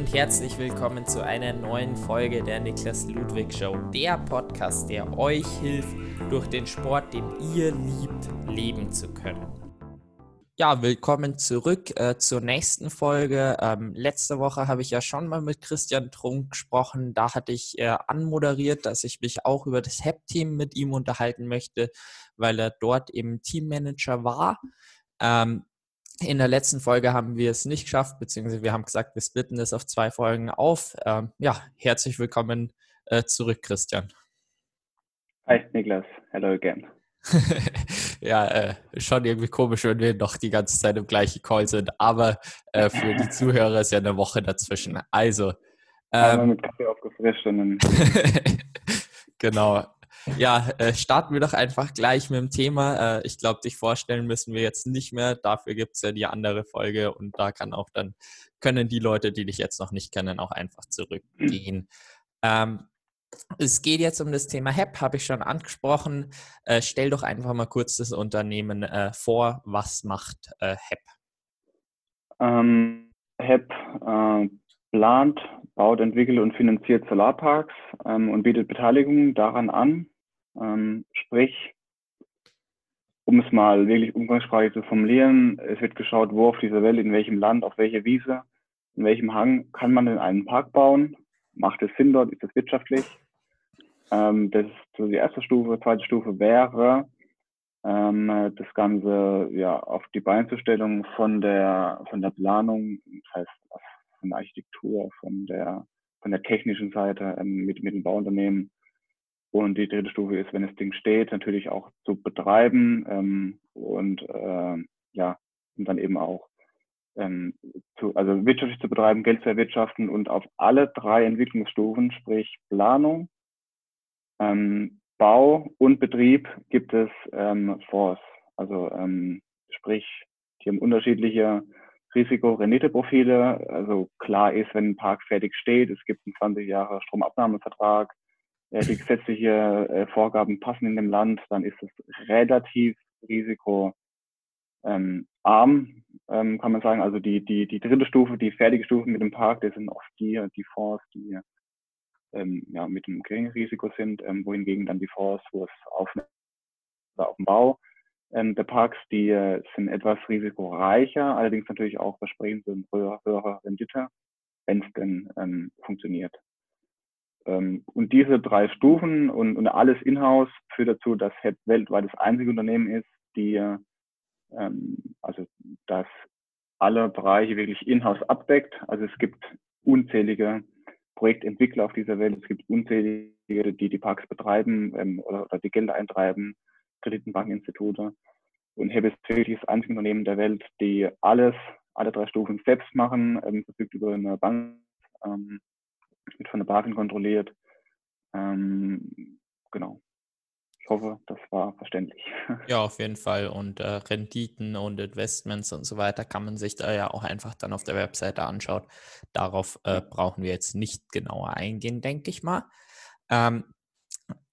und herzlich willkommen zu einer neuen Folge der Niklas Ludwig Show, der Podcast, der euch hilft, durch den Sport, den ihr liebt, leben zu können. Ja, willkommen zurück äh, zur nächsten Folge. Ähm, letzte Woche habe ich ja schon mal mit Christian Trunk gesprochen. Da hatte ich äh, anmoderiert, dass ich mich auch über das HEP-Team mit ihm unterhalten möchte, weil er dort eben Teammanager war. Ähm, in der letzten Folge haben wir es nicht geschafft, beziehungsweise wir haben gesagt, wir splitten es auf zwei Folgen auf. Ähm, ja, herzlich willkommen äh, zurück, Christian. Hi, Niklas. Hello again. ja, äh, schon irgendwie komisch, wenn wir noch die ganze Zeit im gleichen Call sind, aber äh, für die Zuhörer ist ja eine Woche dazwischen. Also. Ähm, mit Kaffee aufgefrischt und dann. genau. Ja, äh, starten wir doch einfach gleich mit dem Thema. Äh, ich glaube, dich vorstellen müssen wir jetzt nicht mehr. Dafür gibt es ja die andere Folge und da kann auch dann, können die Leute, die dich jetzt noch nicht kennen, auch einfach zurückgehen. Ähm, es geht jetzt um das Thema HEP, habe ich schon angesprochen. Äh, stell doch einfach mal kurz das Unternehmen äh, vor. Was macht äh, HEP? Ähm, HEP äh, plant, baut, entwickelt und finanziert Solarparks ähm, und bietet Beteiligung daran an. Ähm, sprich, um es mal wirklich umgangssprachlich zu formulieren, es wird geschaut, wo auf dieser Welt, in welchem Land, auf welcher Wiese, in welchem Hang kann man denn einen Park bauen? Macht es Sinn dort? Ist es wirtschaftlich? Ähm, das ist so die erste Stufe. Zweite Stufe wäre, ähm, das Ganze ja auf die Beinzustellung von der von der Planung, das heißt von der Architektur, von der von der technischen Seite ähm, mit mit dem Bauunternehmen und die dritte Stufe ist, wenn das Ding steht, natürlich auch zu betreiben ähm, und äh, ja, und dann eben auch ähm, zu, also wirtschaftlich zu betreiben, Geld zu erwirtschaften und auf alle drei Entwicklungsstufen, sprich Planung, ähm, Bau und Betrieb, gibt es ähm, Fonds. Also ähm, sprich, die haben unterschiedliche Risiko-Rendite-Profile. Also klar ist, wenn ein Park fertig steht, es gibt einen 20 Jahre Stromabnahmevertrag, äh, die gesetzliche äh, Vorgaben passen in dem Land, dann ist es relativ risikoarm, ähm, ähm, kann man sagen. Also die, die, die dritte Stufe, die fertige Stufe mit dem Park, das sind oft die, die Fonds, die ähm, ja, mit einem geringen Risiko sind, ähm, wohingegen dann die Fonds, wo es auf, auf dem Bau ähm, der Parks, die äh, sind etwas risikoreicher, allerdings natürlich auch versprechen sie höhere, höhere Rendite, wenn es denn ähm, funktioniert. Ähm, und diese drei Stufen und, und alles in-house führt dazu, dass HEP weltweit das einzige Unternehmen ist, die, ähm, also das alle Bereiche wirklich in-house abdeckt. Also es gibt unzählige Projektentwickler auf dieser Welt, es gibt unzählige, die die Parks betreiben ähm, oder, oder die Gelder eintreiben, Kreditenbankeninstitute. Und HEP ist wirklich das einzige Unternehmen der Welt, die alles, alle drei Stufen selbst machen, ähm, verfügt über eine Bank, ähm, wird von der BaFin kontrolliert. Ähm, genau. Ich hoffe, das war verständlich. Ja, auf jeden Fall. Und äh, Renditen und Investments und so weiter kann man sich da ja auch einfach dann auf der Webseite anschauen. Darauf äh, brauchen wir jetzt nicht genauer eingehen, denke ich mal. Ähm,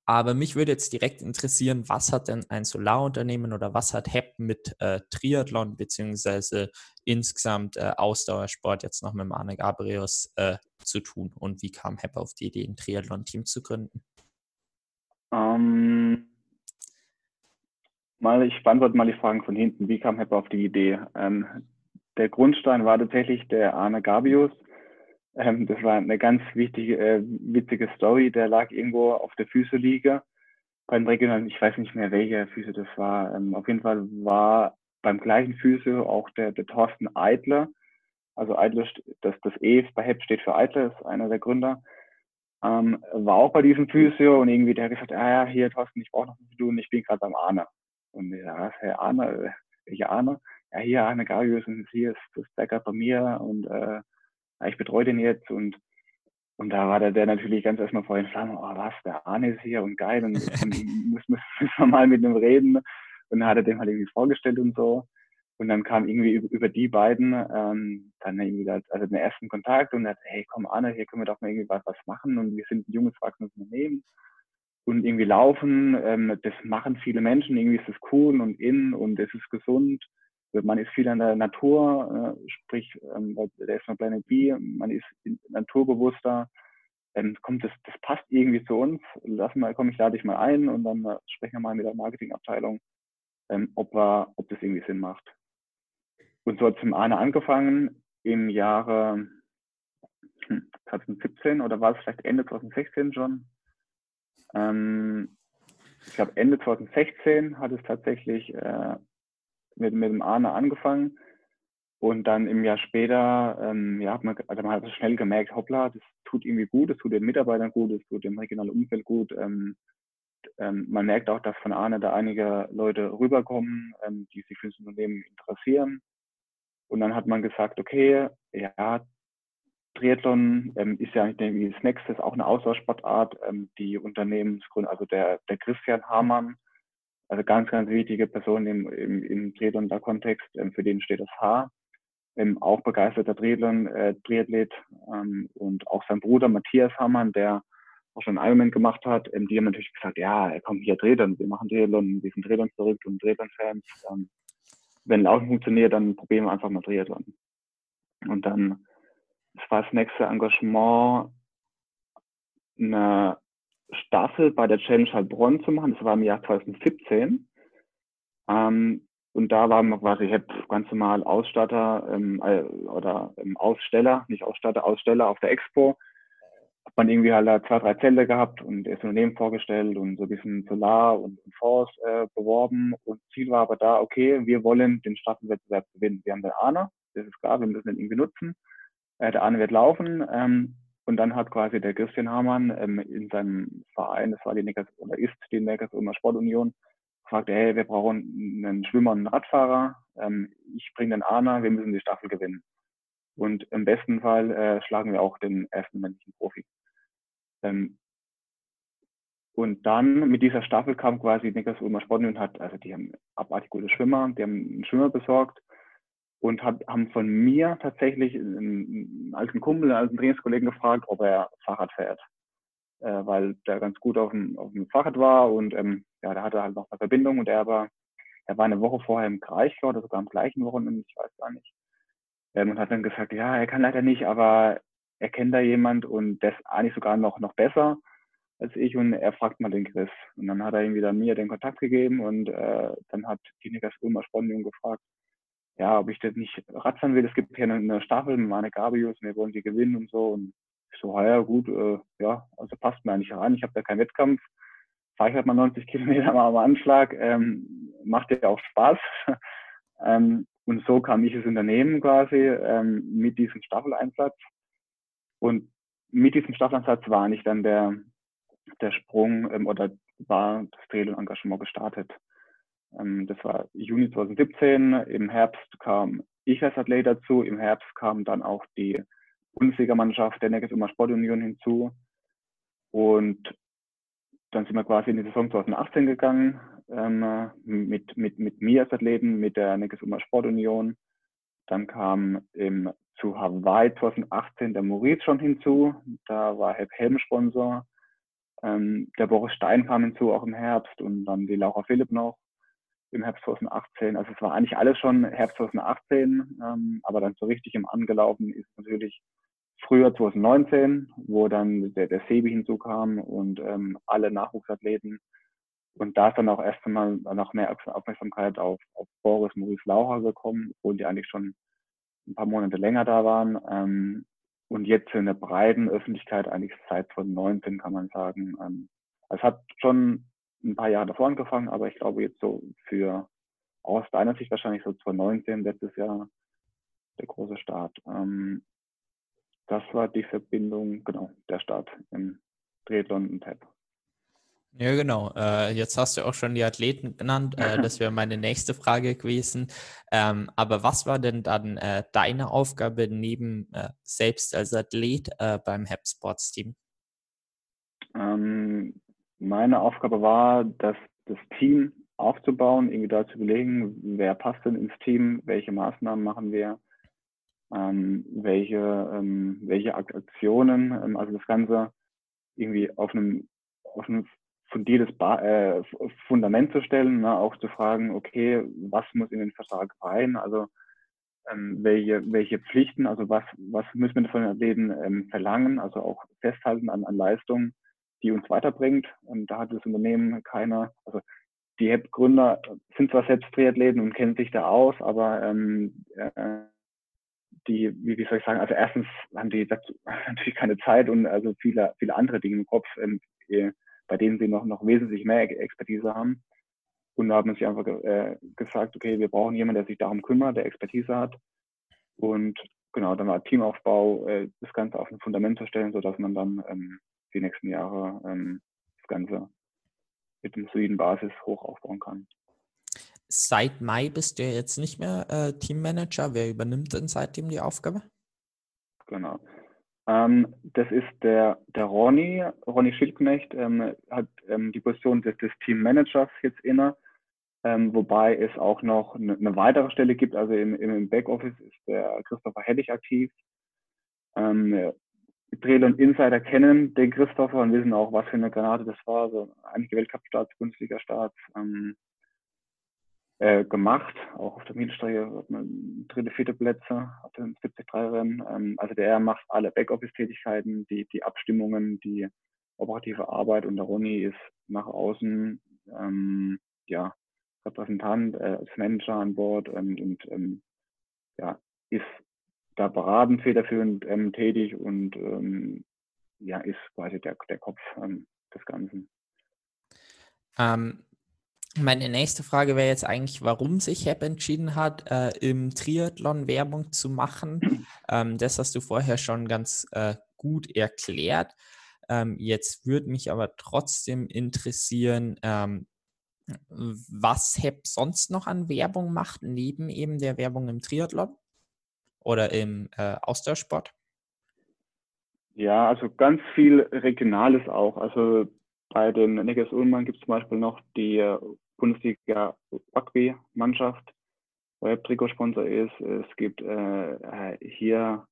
aber mich würde jetzt direkt interessieren, was hat denn ein Solarunternehmen oder was hat HEP mit äh, Triathlon beziehungsweise insgesamt äh, Ausdauersport jetzt noch mit Arne Gabrius äh, zu tun und wie kam HEP auf die Idee, ein Triathlon-Team zu gründen? Ähm, mal, ich beantworte mal die Fragen von hinten. Wie kam HEP auf die Idee? Ähm, der Grundstein war tatsächlich der Arne Gabius, ähm, das war eine ganz wichtige, äh, witzige Story. Der lag irgendwo auf der Füßeliege beim Regionalen, ich weiß nicht mehr, welcher Füße das war. Ähm, auf jeden Fall war beim gleichen Füße auch der, der Thorsten Eidler. Also Eidler, das, das E bei HEP steht für Eidler, ist einer der Gründer. Ähm, war auch bei diesem Physio und irgendwie der hat gesagt, ah ja, hier Thorsten, ich brauche noch was zu tun, ich bin gerade beim Arne. Und ich sage, was, Herr Arne, welcher Arne? Ja, hier Arne Garius und hier ist das Backup bei mir und äh, ich betreue den jetzt und und da war der, der natürlich ganz erstmal vor den Flammen, oh was, der Arne ist hier und geil und müssen, müssen wir mal mit ihm reden. Und dann hat er dem halt irgendwie vorgestellt und so. Und dann kam irgendwie über, über die beiden ähm, dann irgendwie das, also den ersten Kontakt und hat, hey komm Arne, hier können wir doch mal irgendwie was, was machen und wir sind ein junges, wachsendes Unternehmen und irgendwie laufen, ähm, das machen viele Menschen, irgendwie ist es cool und in und es ist gesund man ist viel an der Natur, äh, sprich, ähm, der ist noch Planet B, man ist naturbewusster, ähm, kommt das, das passt irgendwie zu uns, lass mal, komm, ich lade dich mal ein und dann äh, sprechen wir mal mit der Marketingabteilung, ähm, ob, wir, ob das irgendwie Sinn macht. Und so hat zum einen angefangen im Jahre 2017 hm, oder war es vielleicht Ende 2016 schon? Ähm, ich glaube Ende 2016 hat es tatsächlich äh, mit, mit dem Arne angefangen. Und dann im Jahr später, ähm, ja, hat man, also man hat schnell gemerkt, hoppla, das tut irgendwie gut, das tut den Mitarbeitern gut, das tut dem regionalen Umfeld gut. Ähm, ähm, man merkt auch, dass von Arne da einige Leute rüberkommen, ähm, die sich für das Unternehmen interessieren. Und dann hat man gesagt, okay, ja, Triathlon ähm, ist ja eigentlich das nächste, ist auch eine Auswahlsportart. Ähm, die Unternehmensgründer, also der, der Christian Hamann, also ganz, ganz wichtige Person im, im, im Triathlon-Kontext, ähm, für den steht das H. Ähm, auch begeisterter Triathlon, äh, Triathlet ähm, und auch sein Bruder Matthias Hamann, der auch schon Ironman gemacht hat, die haben natürlich gesagt, ja, er kommt hier Triathlon, wir machen Triathlon, wir sind Triathlon verrückt und Triathlon-Fans. Ähm, wenn Laufen funktioniert, dann probieren wir einfach mal Triathlon. Und dann es war das nächste Engagement, eine Staffel bei der Challenge Heilbronn zu machen. Das war im Jahr 2017. Ähm, und da waren wir quasi ganz normal Ausstatter ähm, äh, oder ähm, Aussteller, nicht Ausstatter, Aussteller auf der Expo. Hat man irgendwie halt zwei, drei Zelte gehabt und das Unternehmen vorgestellt und so ein bisschen Solar und Force äh, beworben. Und Ziel war aber da, okay, wir wollen den Staffelwettbewerb gewinnen. Wir haben den ANA, das ist klar, wir müssen den irgendwie nutzen. Äh, der Arne wird laufen. Ähm, und dann hat quasi der Christian Hamann ähm, in seinem Verein, das war die Neckars, oder ist die Neckars-Ulmer Sportunion, gefragt, hey, wir brauchen einen Schwimmer und einen Radfahrer. Ähm, ich bringe den Arne, wir müssen die Staffel gewinnen. Und im besten Fall äh, schlagen wir auch den ersten männlichen Profi. Ähm, und dann mit dieser Staffel kam quasi Niklas Ulmer Sportunion hat, also die haben abartig gute Schwimmer, die haben einen Schwimmer besorgt und hab, haben von mir tatsächlich einen, alten Kumpel, einen alten Trainingskollegen gefragt, ob er Fahrrad fährt. Äh, weil der ganz gut auf dem, auf dem Fahrrad war und ähm, ja, da hatte halt noch eine Verbindung und er war, er war eine Woche vorher im Kraichgau oder sogar am gleichen Wochenende, ich weiß gar nicht. Ähm, und hat dann gesagt, ja, er kann leider nicht, aber er kennt da jemand und der ist eigentlich sogar noch, noch besser als ich und er fragt mal den Chris. Und dann hat er irgendwie dann mir den Kontakt gegeben und äh, dann hat die Niklas Ulmer Spondium gefragt, ja, ob ich das nicht Radfahren will. Es gibt hier eine, Staffel mit meine Gabius wir wollen die gewinnen und so. Und ich so, ja, gut, äh, ja, also passt mir eigentlich rein. Ich habe da keinen Wettkampf. Fahre ich halt mal 90 Kilometer mal am Anschlag. Ähm, macht ja auch Spaß. ähm, und so kam ich ins Unternehmen quasi ähm, mit diesem Staffeleinsatz. Und mit diesem Staffeleinsatz war nicht dann der, der Sprung ähm, oder war das Trail-Engagement gestartet. Ähm, das war Juni 2017. Im Herbst kam ich als Athlet dazu. Im Herbst kam dann auch die Bundesligamannschaft der Neckes Ulmer Sportunion hinzu. Und dann sind wir quasi in die Saison 2018 gegangen ähm, mit, mit, mit mir als Athleten, mit der Neckes Ulmer Sportunion. Dann kam im, zu Hawaii 2018 der Maurice schon hinzu. Da war Help Helm Sponsor. Ähm, der Boris Stein kam hinzu, auch im Herbst. Und dann die Laura Philipp noch im Herbst 2018. Also es war eigentlich alles schon Herbst 2018, ähm, aber dann so richtig im Angelaufen ist natürlich früher 2019, wo dann der, der Sebi hinzukam und ähm, alle Nachwuchsathleten. Und da ist dann auch erst einmal noch mehr Aufmerksamkeit auf, auf Boris Maurice Laucher gekommen, obwohl die eigentlich schon ein paar Monate länger da waren. Ähm, und jetzt in der breiten Öffentlichkeit eigentlich seit 2019 kann man sagen. Ähm, es hat schon ein paar Jahre davor angefangen, aber ich glaube jetzt so für aus deiner Sicht wahrscheinlich so 2019, letztes Jahr der große Start. Ähm, das war die Verbindung, genau, der Start im Triathlon und TAP. Ja, genau. Äh, jetzt hast du auch schon die Athleten genannt. Äh, das wäre meine nächste Frage gewesen. Ähm, aber was war denn dann äh, deine Aufgabe neben äh, selbst als Athlet äh, beim HAP Sports Team? Ähm, meine Aufgabe war, das, das Team aufzubauen, irgendwie da zu überlegen, wer passt denn ins Team, welche Maßnahmen machen wir, ähm, welche, ähm, welche Aktionen, ähm, also das Ganze irgendwie auf einem, auf einem fundiertes ba äh, Fundament zu stellen, ne? auch zu fragen, okay, was muss in den Vertrag rein, also ähm, welche, welche Pflichten, also was, was müssen wir von den Athleten ähm, verlangen, also auch festhalten an, an Leistungen, die uns weiterbringt. Und da hat das Unternehmen keiner, also die HEP-Gründer sind zwar selbst Triathleten und kennen sich da aus, aber ähm, äh, die, wie, wie soll ich sagen, also erstens haben die dazu natürlich keine Zeit und also viele, viele andere Dinge im Kopf, ähm, bei denen sie noch, noch wesentlich mehr Expertise haben. Und da haben sich einfach äh, gesagt, okay, wir brauchen jemanden, der sich darum kümmert, der Expertise hat. Und genau, dann war Teamaufbau, äh, das Ganze auf ein Fundament zu stellen, sodass man dann ähm, die nächsten Jahre ähm, das Ganze mit einem soliden Basis hoch aufbauen kann. Seit Mai bist du ja jetzt nicht mehr äh, Teammanager. Wer übernimmt denn seitdem die Aufgabe? Genau. Ähm, das ist der, der Ronny. Ronny Schildknecht ähm, hat ähm, die Position des, des Teammanagers jetzt inne. Ähm, wobei es auch noch eine, eine, weitere Stelle gibt. Also im, im Backoffice ist der Christopher Hellig aktiv. Ähm, Trail und Insider kennen den Christopher und wissen auch, was für eine Granate das war. Also einige Weltcup-Starts, Bundesliga-Starts ähm, äh, gemacht. Auch auf der Mittelstrecke hat man dritte, vierte Plätze auf dem 73-Rennen. Ähm, also der macht alle Backoffice-Tätigkeiten, die, die Abstimmungen, die operative Arbeit und der Ronny ist nach außen ähm, ja, Repräsentant, äh, als Manager an Bord und, und ähm, ja, ist da beratend, federführend ähm, tätig und ähm, ja, ist quasi der, der Kopf ähm, des Ganzen. Ähm, meine nächste Frage wäre jetzt eigentlich, warum sich HEP entschieden hat, äh, im Triathlon Werbung zu machen. Ähm, das hast du vorher schon ganz äh, gut erklärt. Ähm, jetzt würde mich aber trotzdem interessieren, was HEP sonst noch an Werbung macht, neben eben der Werbung im Triathlon oder im äh, Ausdauersport? Ja, also ganz viel Regionales auch. Also bei den Neckars Ullmann gibt es zum Beispiel noch die äh, Bundesliga Rugby-Mannschaft, wo HEP Trikotsponsor ist. Es gibt äh, hier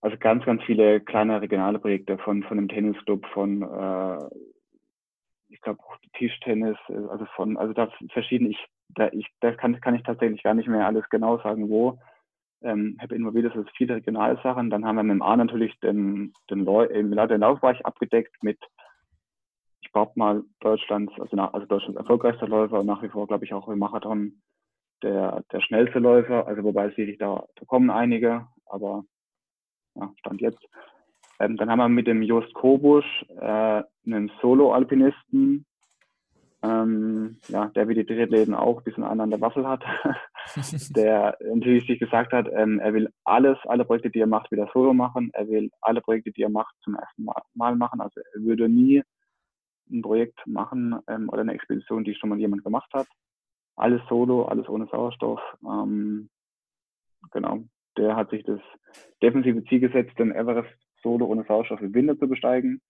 also ganz, ganz viele kleine regionale Projekte von, von einem Tennisclub, von äh, ich glaube Tischtennis, äh, also von, also da verschieden, ich, da ich, da kann, kann ich tatsächlich gar nicht mehr alles genau sagen, wo. Ähm, habe immer wieder so viele regionale Sachen. Dann haben wir mit dem A natürlich den, den, Leu äh, den Laufbereich abgedeckt mit, ich glaube mal, Deutschlands, also, nach, also Deutschlands erfolgreichster Läufer und nach wie vor, glaube ich, auch im Marathon der, der schnellste Läufer. Also wobei es wirklich da, da kommen einige, aber ja, Stand jetzt. Ähm, dann haben wir mit dem Jost Kobusch äh, einen Solo-Alpinisten, ähm, ja, der wie die Triathleten auch ein bisschen einen an der Waffel hat, der natürlich sich gesagt hat, ähm, er will alles, alle Projekte, die er macht, wieder solo machen. Er will alle Projekte, die er macht, zum ersten Mal machen. Also er würde nie ein Projekt machen ähm, oder eine Expedition, die schon mal jemand gemacht hat. Alles solo, alles ohne Sauerstoff. Ähm, genau. Der hat sich das defensive Ziel gesetzt, den Everest solo ohne Sauerstoff im Winter zu besteigen,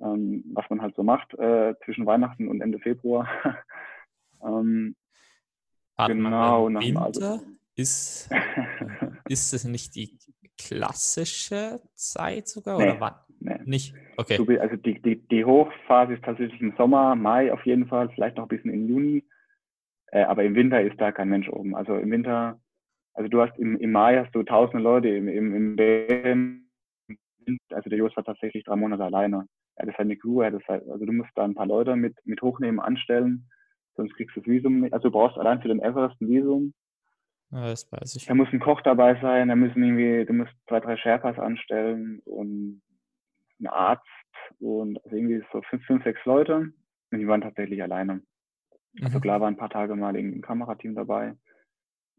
ähm, was man halt so macht äh, zwischen Weihnachten und Ende Februar. ähm, genau, nach Winter also, ist, ist es nicht die klassische Zeit sogar nee, oder wann? Nee. Nicht? Okay. Also die, die, die Hochphase ist tatsächlich im Sommer, Mai auf jeden Fall, vielleicht noch ein bisschen im Juni. Äh, aber im Winter ist da kein Mensch oben. Also im Winter, also du hast im, im Mai hast du tausende Leute im, im, im Bären, also der Jos war tatsächlich drei Monate alleine. Er hatte seine Crew, hatte seine, also du musst da ein paar Leute mit, mit hochnehmen, anstellen, sonst kriegst du das Visum nicht. Also du brauchst allein für den Everest ein Visum. Ja, das weiß ich. Da muss ein Koch dabei sein, da müssen irgendwie, du musst zwei, drei Sherpas anstellen und ein Arzt und also irgendwie so fünf, fünf, sechs Leute. Und die waren tatsächlich alleine. Also mhm. klar war ein paar Tage mal ein Kamerateam dabei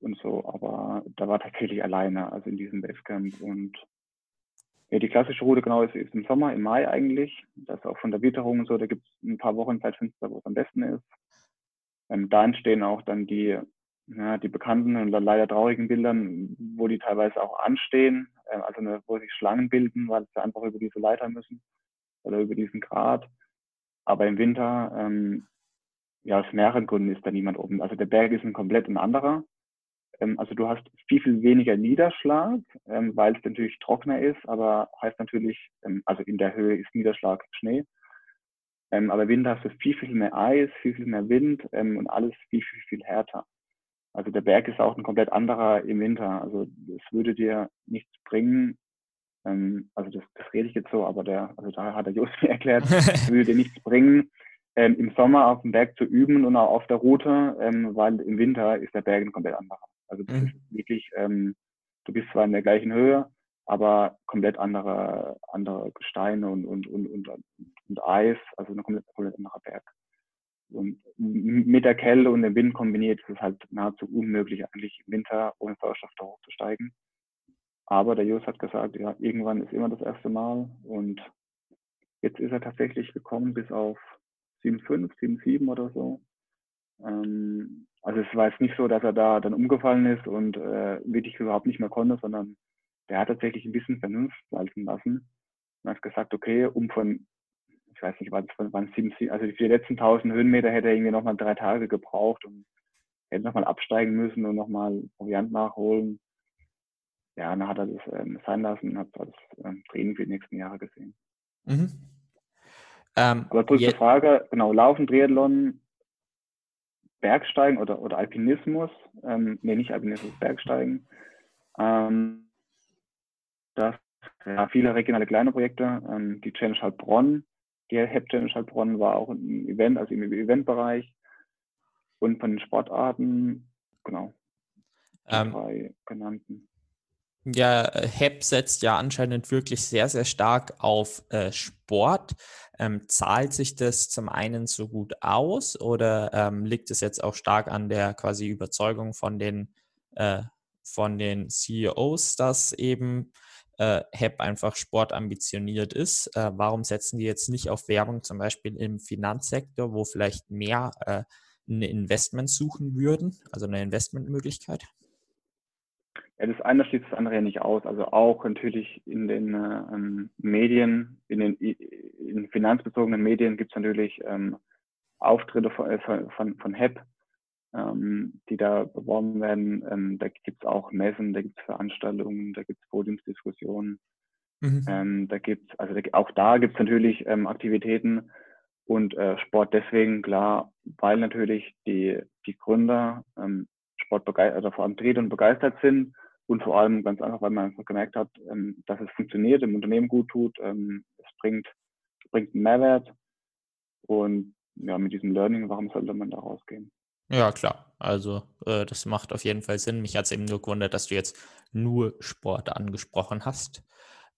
und so, aber da war tatsächlich alleine, also in diesem Basecamp und ja, die klassische Route genau ist, ist im Sommer, im Mai eigentlich. Das ist auch von der Witterung und so, da gibt es ein paar Wochen Zeitfenster, wo es am besten ist. Ähm, da entstehen auch dann die, ja, die bekannten und leider traurigen Bildern, wo die teilweise auch anstehen, äh, also eine, wo sich Schlangen bilden, weil sie einfach über diese Leiter müssen oder über diesen Grat. Aber im Winter, ähm, ja, aus mehreren Gründen ist da niemand oben. Also der Berg ist ein komplett ein anderer. Ähm, also du hast viel, viel weniger Niederschlag, ähm, weil es natürlich trockener ist, aber heißt natürlich, ähm, also in der Höhe ist Niederschlag Schnee. Aber Winter hast du viel, viel mehr Eis, viel, viel mehr Wind und alles viel, viel, viel härter. Also der Berg ist auch ein komplett anderer im Winter. Also es würde dir nichts bringen. Also das, das rede ich jetzt so, aber der, also da hat der Just mir erklärt, es würde dir nichts bringen, ähm, im Sommer auf dem Berg zu üben und auch auf der Route, ähm, weil im Winter ist der Berg ein komplett anderer. Also das mhm. ist wirklich, ähm, du bist zwar in der gleichen Höhe, aber komplett andere, andere Gesteine und, und, und, und, und Eis, also ein komplett, komplett anderer Berg. Und mit der Kälte und dem Wind kombiniert ist es halt nahezu unmöglich, eigentlich im Winter ohne Sauerstoff da hochzusteigen. Aber der Jus hat gesagt, ja, irgendwann ist immer das erste Mal. Und jetzt ist er tatsächlich gekommen bis auf 7,5, 7,7 oder so. Ähm, also es war jetzt nicht so, dass er da dann umgefallen ist und äh, wirklich überhaupt nicht mehr konnte, sondern der hat tatsächlich ein bisschen Vernunft walten lassen und hat gesagt, okay, um von ich weiß nicht, waren es sieben, also die letzten 1000 Höhenmeter hätte er irgendwie nochmal drei Tage gebraucht und hätte nochmal absteigen müssen und nochmal Proviant nachholen. Ja, dann hat er das ähm, sein lassen und hat das ähm, Training für die nächsten Jahre gesehen. Mhm. Ähm, Aber kurze Frage, genau, Laufen, Triathlon, Bergsteigen oder, oder Alpinismus, ähm, nee, nicht Alpinismus, Bergsteigen. Ähm, das ja, viele regionale kleine Projekte, ähm, die Challenge Heilbronn die Hepgen Heilbronn war auch ein Event, also im Eventbereich. Und von den Sportarten, genau, die ähm, drei genannten. Ja, HEP setzt ja anscheinend wirklich sehr, sehr stark auf äh, Sport. Ähm, zahlt sich das zum einen so gut aus oder ähm, liegt es jetzt auch stark an der quasi Überzeugung von den, äh, von den CEOs, dass eben äh, HEP einfach sportambitioniert ist. Äh, warum setzen die jetzt nicht auf Werbung zum Beispiel im Finanzsektor, wo vielleicht mehr äh, ein Investment suchen würden, also eine Investmentmöglichkeit? Ja, das eine schließt das andere ja nicht aus. Also auch natürlich in den ähm, Medien, in den in finanzbezogenen Medien gibt es natürlich ähm, Auftritte von, äh, von, von HEP, ähm, die da beworben werden. Ähm, da gibt es auch Messen, da gibt es Veranstaltungen, da gibt es Podiumsdiskussionen. Mhm. Ähm, da gibt's, also auch da gibt es natürlich ähm, Aktivitäten und äh, Sport deswegen klar, weil natürlich die, die Gründer Sport begeistert, also vor allem dreht und begeistert sind und vor allem ganz einfach, weil man einfach gemerkt hat, ähm, dass es funktioniert, im Unternehmen gut tut, ähm, es bringt, bringt einen Mehrwert und ja, mit diesem Learning, warum sollte man da rausgehen? Ja, klar. Also, äh, das macht auf jeden Fall Sinn. Mich hat es eben nur gewundert, dass du jetzt nur Sport angesprochen hast.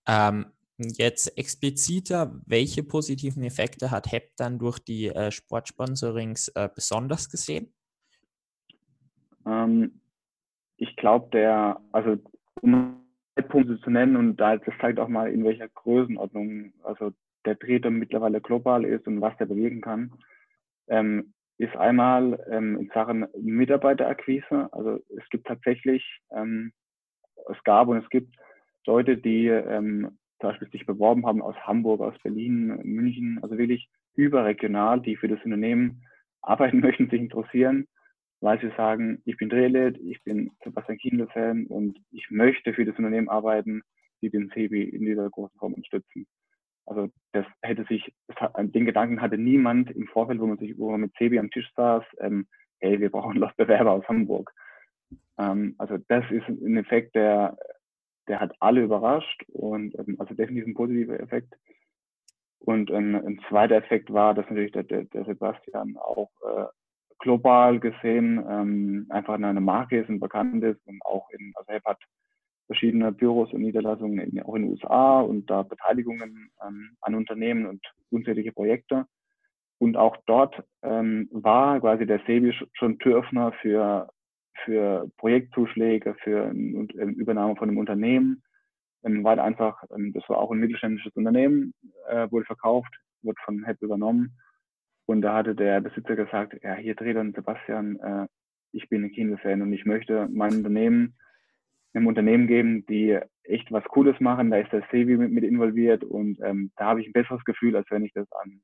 Ähm, jetzt expliziter, welche positiven Effekte hat HEP dann durch die äh, Sportsponsorings äh, besonders gesehen? Ähm, ich glaube, der, also um Punkte zu nennen und da, das zeigt auch mal, in welcher Größenordnung, also der Treter mittlerweile global ist und was der bewegen kann. Ähm, ist einmal ähm, in Sachen Mitarbeiterakquise. Also es gibt tatsächlich, ähm, es gab und es gibt Leute, die ähm, zum Beispiel sich beworben haben aus Hamburg, aus Berlin, München, also wirklich überregional, die für das Unternehmen arbeiten möchten, sich interessieren, weil sie sagen, ich bin Drehled, ich bin Sebastian Kienle-Fan und ich möchte für das Unternehmen arbeiten, die den CB in dieser großen Form unterstützen. Also das hätte sich, den Gedanken hatte niemand im Vorfeld, wo man sich, wo man mit Sebi am Tisch saß, ähm, hey, wir brauchen noch Bewerber aus Hamburg. Ähm, also das ist ein Effekt, der, der hat alle überrascht und ähm, also definitiv ein positiver Effekt. Und ähm, ein zweiter Effekt war, dass natürlich der, der, der Sebastian auch äh, global gesehen ähm, einfach eine Marke ist und bekannt ist und auch in, also er hat verschiedene Büros und Niederlassungen in, auch in den USA und da Beteiligungen ähm, an Unternehmen und unzählige Projekte. Und auch dort ähm, war quasi der SEBI schon Türöffner für, für Projektzuschläge, für eine Übernahme von einem Unternehmen, ähm, weil einfach, ähm, das war auch ein mittelständisches Unternehmen, äh, wurde verkauft, wurde von HEP übernommen. Und da hatte der Besitzer gesagt, ja, hier dann Sebastian, äh, ich bin ein Kinofan und ich möchte mein Unternehmen einem Unternehmen geben, die echt was Cooles machen. Da ist der Sevi mit, mit involviert und ähm, da habe ich ein besseres Gefühl, als wenn ich das an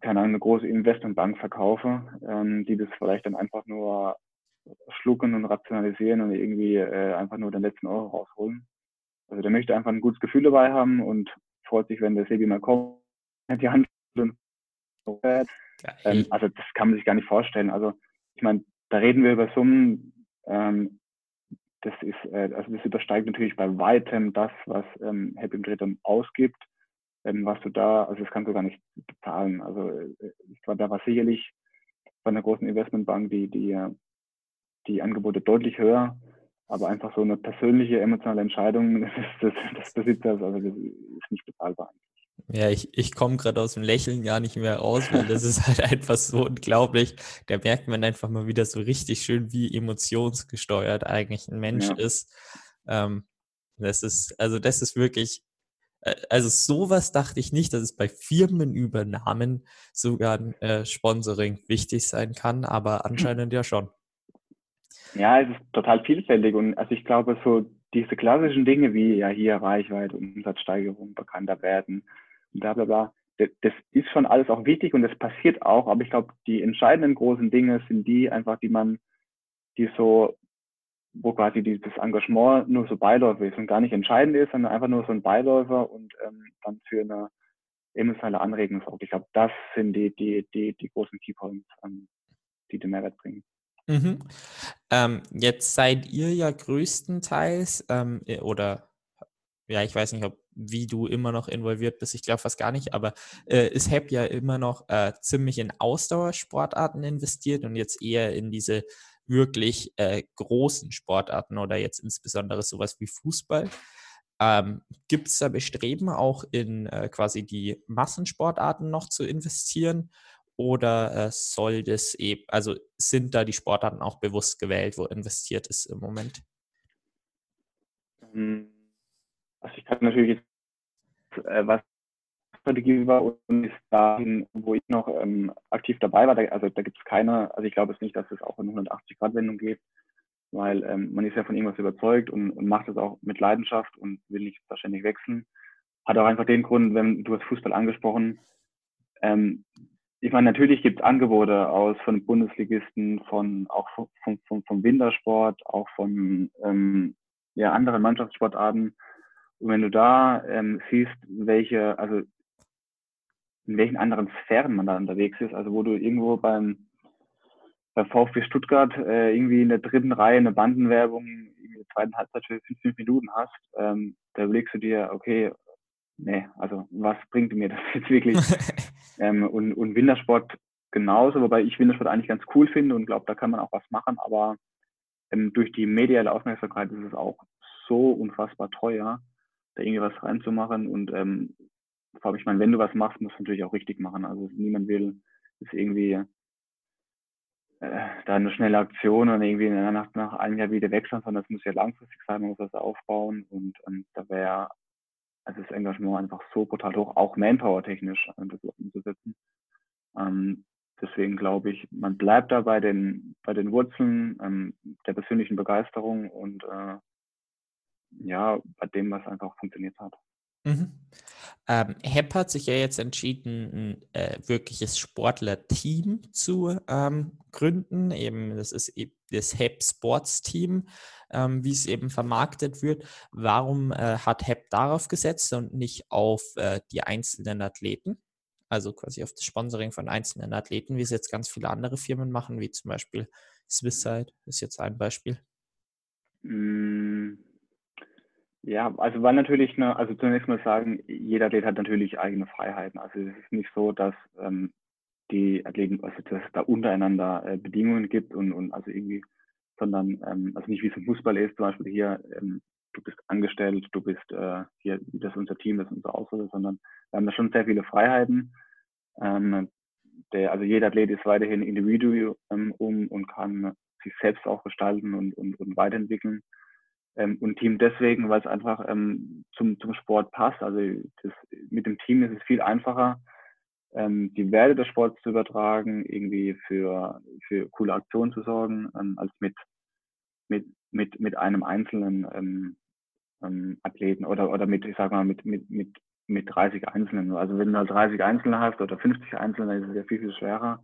keine Ahnung, eine große Investmentbank verkaufe, ähm, die das vielleicht dann einfach nur schlucken und rationalisieren und irgendwie äh, einfach nur den letzten Euro rausholen. Also der möchte einfach ein gutes Gefühl dabei haben und freut sich, wenn der Sebi mal kommt, die Hand und ähm, also das kann man sich gar nicht vorstellen. Also ich meine, da reden wir über Summen, ähm, das ist, äh, also das übersteigt natürlich bei weitem das, was ähm, Happy Dritter ausgibt, ähm, was du da, also das kannst du gar nicht bezahlen. Also äh, war, da war sicherlich bei einer großen Investmentbank die, die, die Angebote deutlich höher, aber einfach so eine persönliche, emotionale Entscheidung des, des, des Besitzers, also das ist nicht bezahlbar. Ja, ich, ich komme gerade aus dem Lächeln gar nicht mehr raus, weil das ist halt einfach so unglaublich. Da merkt man einfach mal wieder so richtig schön, wie emotionsgesteuert eigentlich ein Mensch ja. ist. Ähm, das ist, also das ist wirklich, äh, also sowas dachte ich nicht, dass es bei Firmenübernahmen sogar ein äh, Sponsoring wichtig sein kann, aber anscheinend ja schon. Ja, es ist total vielfältig und also ich glaube, so diese klassischen Dinge wie ja hier Reichweite, Umsatzsteigerung, bekannter werden, bla bla bla. Das ist schon alles auch wichtig und das passiert auch, aber ich glaube, die entscheidenden großen Dinge sind die einfach, die man, die so, wo quasi dieses Engagement nur so Beiläufer ist und gar nicht entscheidend ist, sondern einfach nur so ein Beiläufer und ähm, dann für eine emotionale Anregung sorgt. Ich glaube, das sind die, die, die, die großen Keypoints, ähm, die den Mehrwert bringen. Mhm. Ähm, jetzt seid ihr ja größtenteils ähm, oder ja, ich weiß nicht, ob wie du immer noch involviert bist. Ich glaube fast gar nicht, aber äh, ist HEP ja immer noch äh, ziemlich in Ausdauersportarten investiert und jetzt eher in diese wirklich äh, großen Sportarten oder jetzt insbesondere sowas wie Fußball. Ähm, Gibt es da Bestreben, auch in äh, quasi die Massensportarten noch zu investieren? Oder äh, soll das eben, also sind da die Sportarten auch bewusst gewählt, wo investiert ist im Moment? Hm. Also ich kann natürlich jetzt, äh, was Strategie war und ist dahin, wo ich noch ähm, aktiv dabei war, da, also da gibt es keine, also ich glaube es nicht, dass es auch in 180-Grad-Wendung geht, weil ähm, man ist ja von irgendwas überzeugt und, und macht es auch mit Leidenschaft und will nicht wahrscheinlich wechseln. Hat auch einfach den Grund, wenn du hast Fußball angesprochen, ähm, ich meine, natürlich gibt es Angebote aus von Bundesligisten, von auch vom, vom, vom Wintersport, auch von ähm, ja, anderen Mannschaftssportarten, und wenn du da ähm, siehst, welche, also in welchen anderen Sphären man da unterwegs ist, also wo du irgendwo beim, beim VfB Stuttgart äh, irgendwie in der dritten Reihe eine Bandenwerbung in der zweiten Halbzeit für fünf, fünf Minuten hast, ähm, da überlegst du dir, okay, nee, also was bringt mir das jetzt wirklich? ähm, und, und Wintersport genauso, wobei ich Wintersport eigentlich ganz cool finde und glaube, da kann man auch was machen, aber ähm, durch die mediale Aufmerksamkeit ist es auch so unfassbar teuer, da irgendwie was reinzumachen. Und ähm, allem, ich meine, wenn du was machst, musst du natürlich auch richtig machen. Also niemand will ist irgendwie äh, da eine schnelle Aktion und irgendwie nach, nach einem Jahr wieder wechseln, sondern das muss ja langfristig sein, man muss das aufbauen und ähm, da wäre also das Engagement einfach so brutal hoch, auch Manpower-technisch das umzusetzen. Ähm, deswegen glaube ich, man bleibt da bei den, bei den Wurzeln ähm, der persönlichen Begeisterung und äh, ja, bei dem, was einfach funktioniert hat. Mhm. Ähm, HEP hat sich ja jetzt entschieden, ein äh, wirkliches Sportler-Team zu ähm, gründen. Eben, das ist eben das HEP Sports Team, ähm, wie es eben vermarktet wird. Warum äh, hat HEP darauf gesetzt und nicht auf äh, die einzelnen Athleten? Also quasi auf das Sponsoring von einzelnen Athleten, wie es jetzt ganz viele andere Firmen machen, wie zum Beispiel Swisside ist jetzt ein Beispiel. Mm ja, also war natürlich eine, also zunächst mal sagen, jeder Athlet hat natürlich eigene Freiheiten. Also es ist nicht so, dass ähm, die Athleten, also dass es da untereinander äh, Bedingungen gibt und, und also irgendwie, sondern ähm, also nicht wie es im Fußball ist, zum Beispiel hier, ähm, du bist angestellt, du bist äh, hier, das ist unser Team, das ist unser Aussage, sondern wir haben da schon sehr viele Freiheiten. Ähm, der, also jeder Athlet ist weiterhin individuell ähm, um und kann sich selbst auch gestalten und, und, und weiterentwickeln ähm, und Team deswegen, weil es einfach ähm, zum, zum Sport passt. Also das, mit dem Team ist es viel einfacher, ähm, die Werte des Sports zu übertragen, irgendwie für, für coole Aktionen zu sorgen, ähm, als mit, mit, mit, mit einem einzelnen ähm, ähm, Athleten oder, oder mit, ich sag mal, mit, mit, mit, mit 30 Einzelnen. Also wenn du halt 30 Einzelne hast oder 50 Einzelne, ist es ja viel, viel schwerer,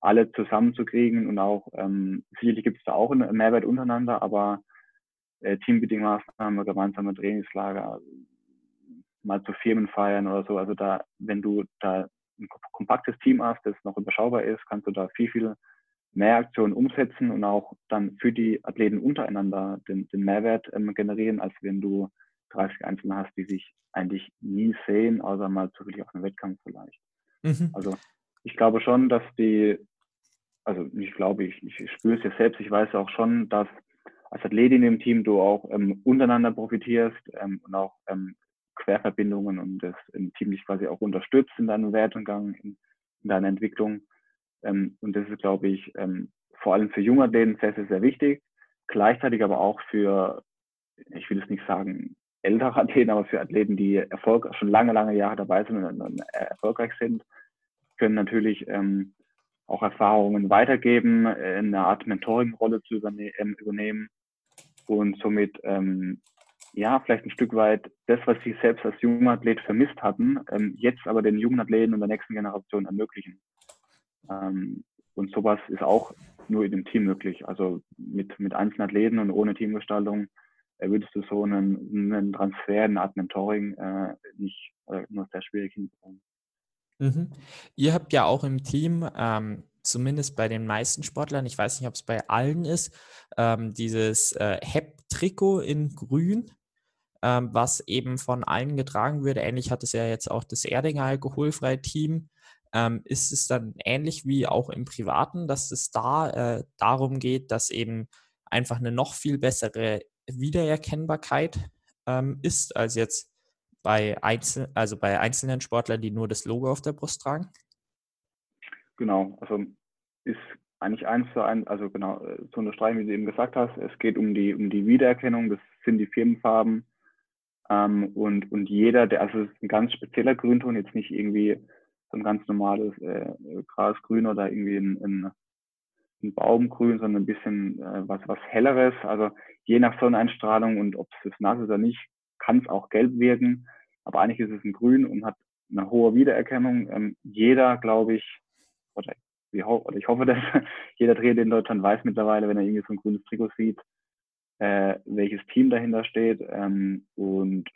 alle zusammenzukriegen und auch, sicherlich gibt es da auch einen Mehrwert untereinander, aber äh, Teambuilding-Maßnahmen, gemeinsame Trainingslager, mal zu Firmen feiern oder so. Also da, wenn du da ein kompaktes Team hast, das noch überschaubar ist, kannst du da viel, viel mehr Aktionen umsetzen und auch dann für die Athleten untereinander den, den Mehrwert ähm, generieren, als wenn du 30 Einzelne hast, die sich eigentlich nie sehen, außer mal zufällig auf einem Wettkampf vielleicht. Mhm. Also ich glaube schon, dass die, also ich glaube, ich, ich spüre es ja selbst, ich weiß auch schon, dass als Athletin im Team du auch ähm, untereinander profitierst ähm, und auch ähm, Querverbindungen und das Team dich quasi auch unterstützt in deinem Wertgang, in, in deiner Entwicklung. Ähm, und das ist, glaube ich, ähm, vor allem für junge Athleten sehr, sehr, sehr wichtig. Gleichzeitig aber auch für, ich will es nicht sagen, ältere Athleten, aber für Athleten, die Erfolg, schon lange, lange Jahre dabei sind und, und erfolgreich sind, können natürlich ähm, auch Erfahrungen weitergeben, äh, eine Art Mentoring-Rolle zu überne übernehmen und somit ähm, ja vielleicht ein Stück weit das, was sie selbst als junger Athlet vermisst hatten, ähm, jetzt aber den jungen Athleten und der nächsten Generation ermöglichen. Ähm, und sowas ist auch nur in dem Team möglich. Also mit, mit einzelnen Athleten und ohne Teamgestaltung äh, würdest du so einen, einen Transfer, eine Art Mentoring äh, nicht äh, nur sehr schwierig hinbekommen. Mhm. Ihr habt ja auch im Team, ähm, zumindest bei den meisten Sportlern, ich weiß nicht, ob es bei allen ist, ähm, dieses äh, HEP-Trikot in Grün, ähm, was eben von allen getragen wird. Ähnlich hat es ja jetzt auch das Erdinger alkoholfreie Team. Ähm, ist es dann ähnlich wie auch im Privaten, dass es da äh, darum geht, dass eben einfach eine noch viel bessere Wiedererkennbarkeit ähm, ist als jetzt bei, Einzel also bei einzelnen Sportlern, die nur das Logo auf der Brust tragen? Genau, also ist eigentlich eins zu eins, also genau, äh, zu unterstreichen, wie du eben gesagt hast, es geht um die, um die Wiedererkennung, das sind die Firmenfarben. Ähm, und, und jeder, der, also es ist ein ganz spezieller Grünton, jetzt nicht irgendwie so ein ganz normales äh, Grasgrün oder irgendwie ein, ein, ein Baumgrün, sondern ein bisschen äh, was, was Helleres. Also je nach Sonneneinstrahlung und ob es nass ist oder nicht, kann es auch gelb wirken. Aber eigentlich ist es ein Grün und hat eine hohe Wiedererkennung. Ähm, jeder, glaube ich, oder, ich hoffe, dass jeder Trainer in Deutschland weiß mittlerweile, wenn er irgendwie so ein grünes Trikot sieht, äh, welches Team dahinter steht. Ähm, und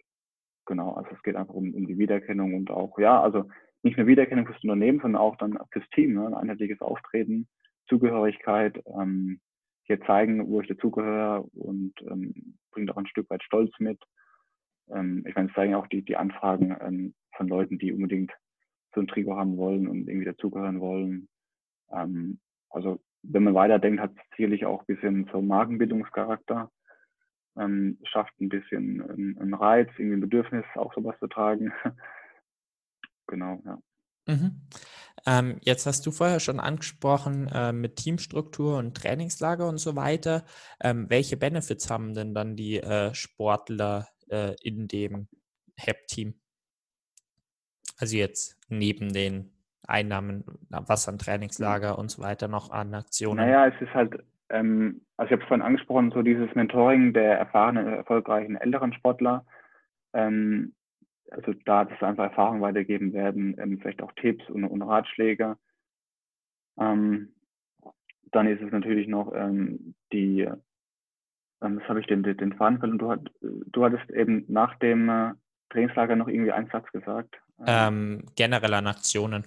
genau, also es geht einfach um, um die Wiedererkennung und auch, ja, also nicht nur Wiedererkennung fürs Unternehmen, sondern auch dann fürs Team, ne? ein einheitliches Auftreten, Zugehörigkeit, ähm, hier zeigen, wo ich dazugehöre und ähm, bringt auch ein Stück weit Stolz mit ähm, ich meine, es zeigen auch die, die Anfragen ähm, von Leuten, die unbedingt ein Trikot haben wollen und irgendwie dazugehören wollen. Ähm, also wenn man weiterdenkt, hat es sicherlich auch ein bisschen so Markenbildungscharakter. Ähm, schafft ein bisschen einen, einen Reiz, irgendwie ein Bedürfnis, auch sowas zu tragen. genau, ja. Mhm. Ähm, jetzt hast du vorher schon angesprochen äh, mit Teamstruktur und Trainingslager und so weiter. Ähm, welche Benefits haben denn dann die äh, Sportler äh, in dem HEP-Team? Also jetzt neben den Einnahmen, was an Trainingslager und so weiter noch an Aktionen? Naja, es ist halt, ähm, also ich habe es vorhin angesprochen, so dieses Mentoring der erfahrenen, erfolgreichen älteren Sportler. Ähm, also da, dass einfach Erfahrungen weitergeben werden, ähm, vielleicht auch Tipps und, und Ratschläge. Ähm, dann ist es natürlich noch ähm, die ähm, das habe ich den, den Faden. Du, hat, du hattest eben nach dem äh, Trainingslager noch irgendwie einen Satz gesagt. Ähm, generell an Aktionen.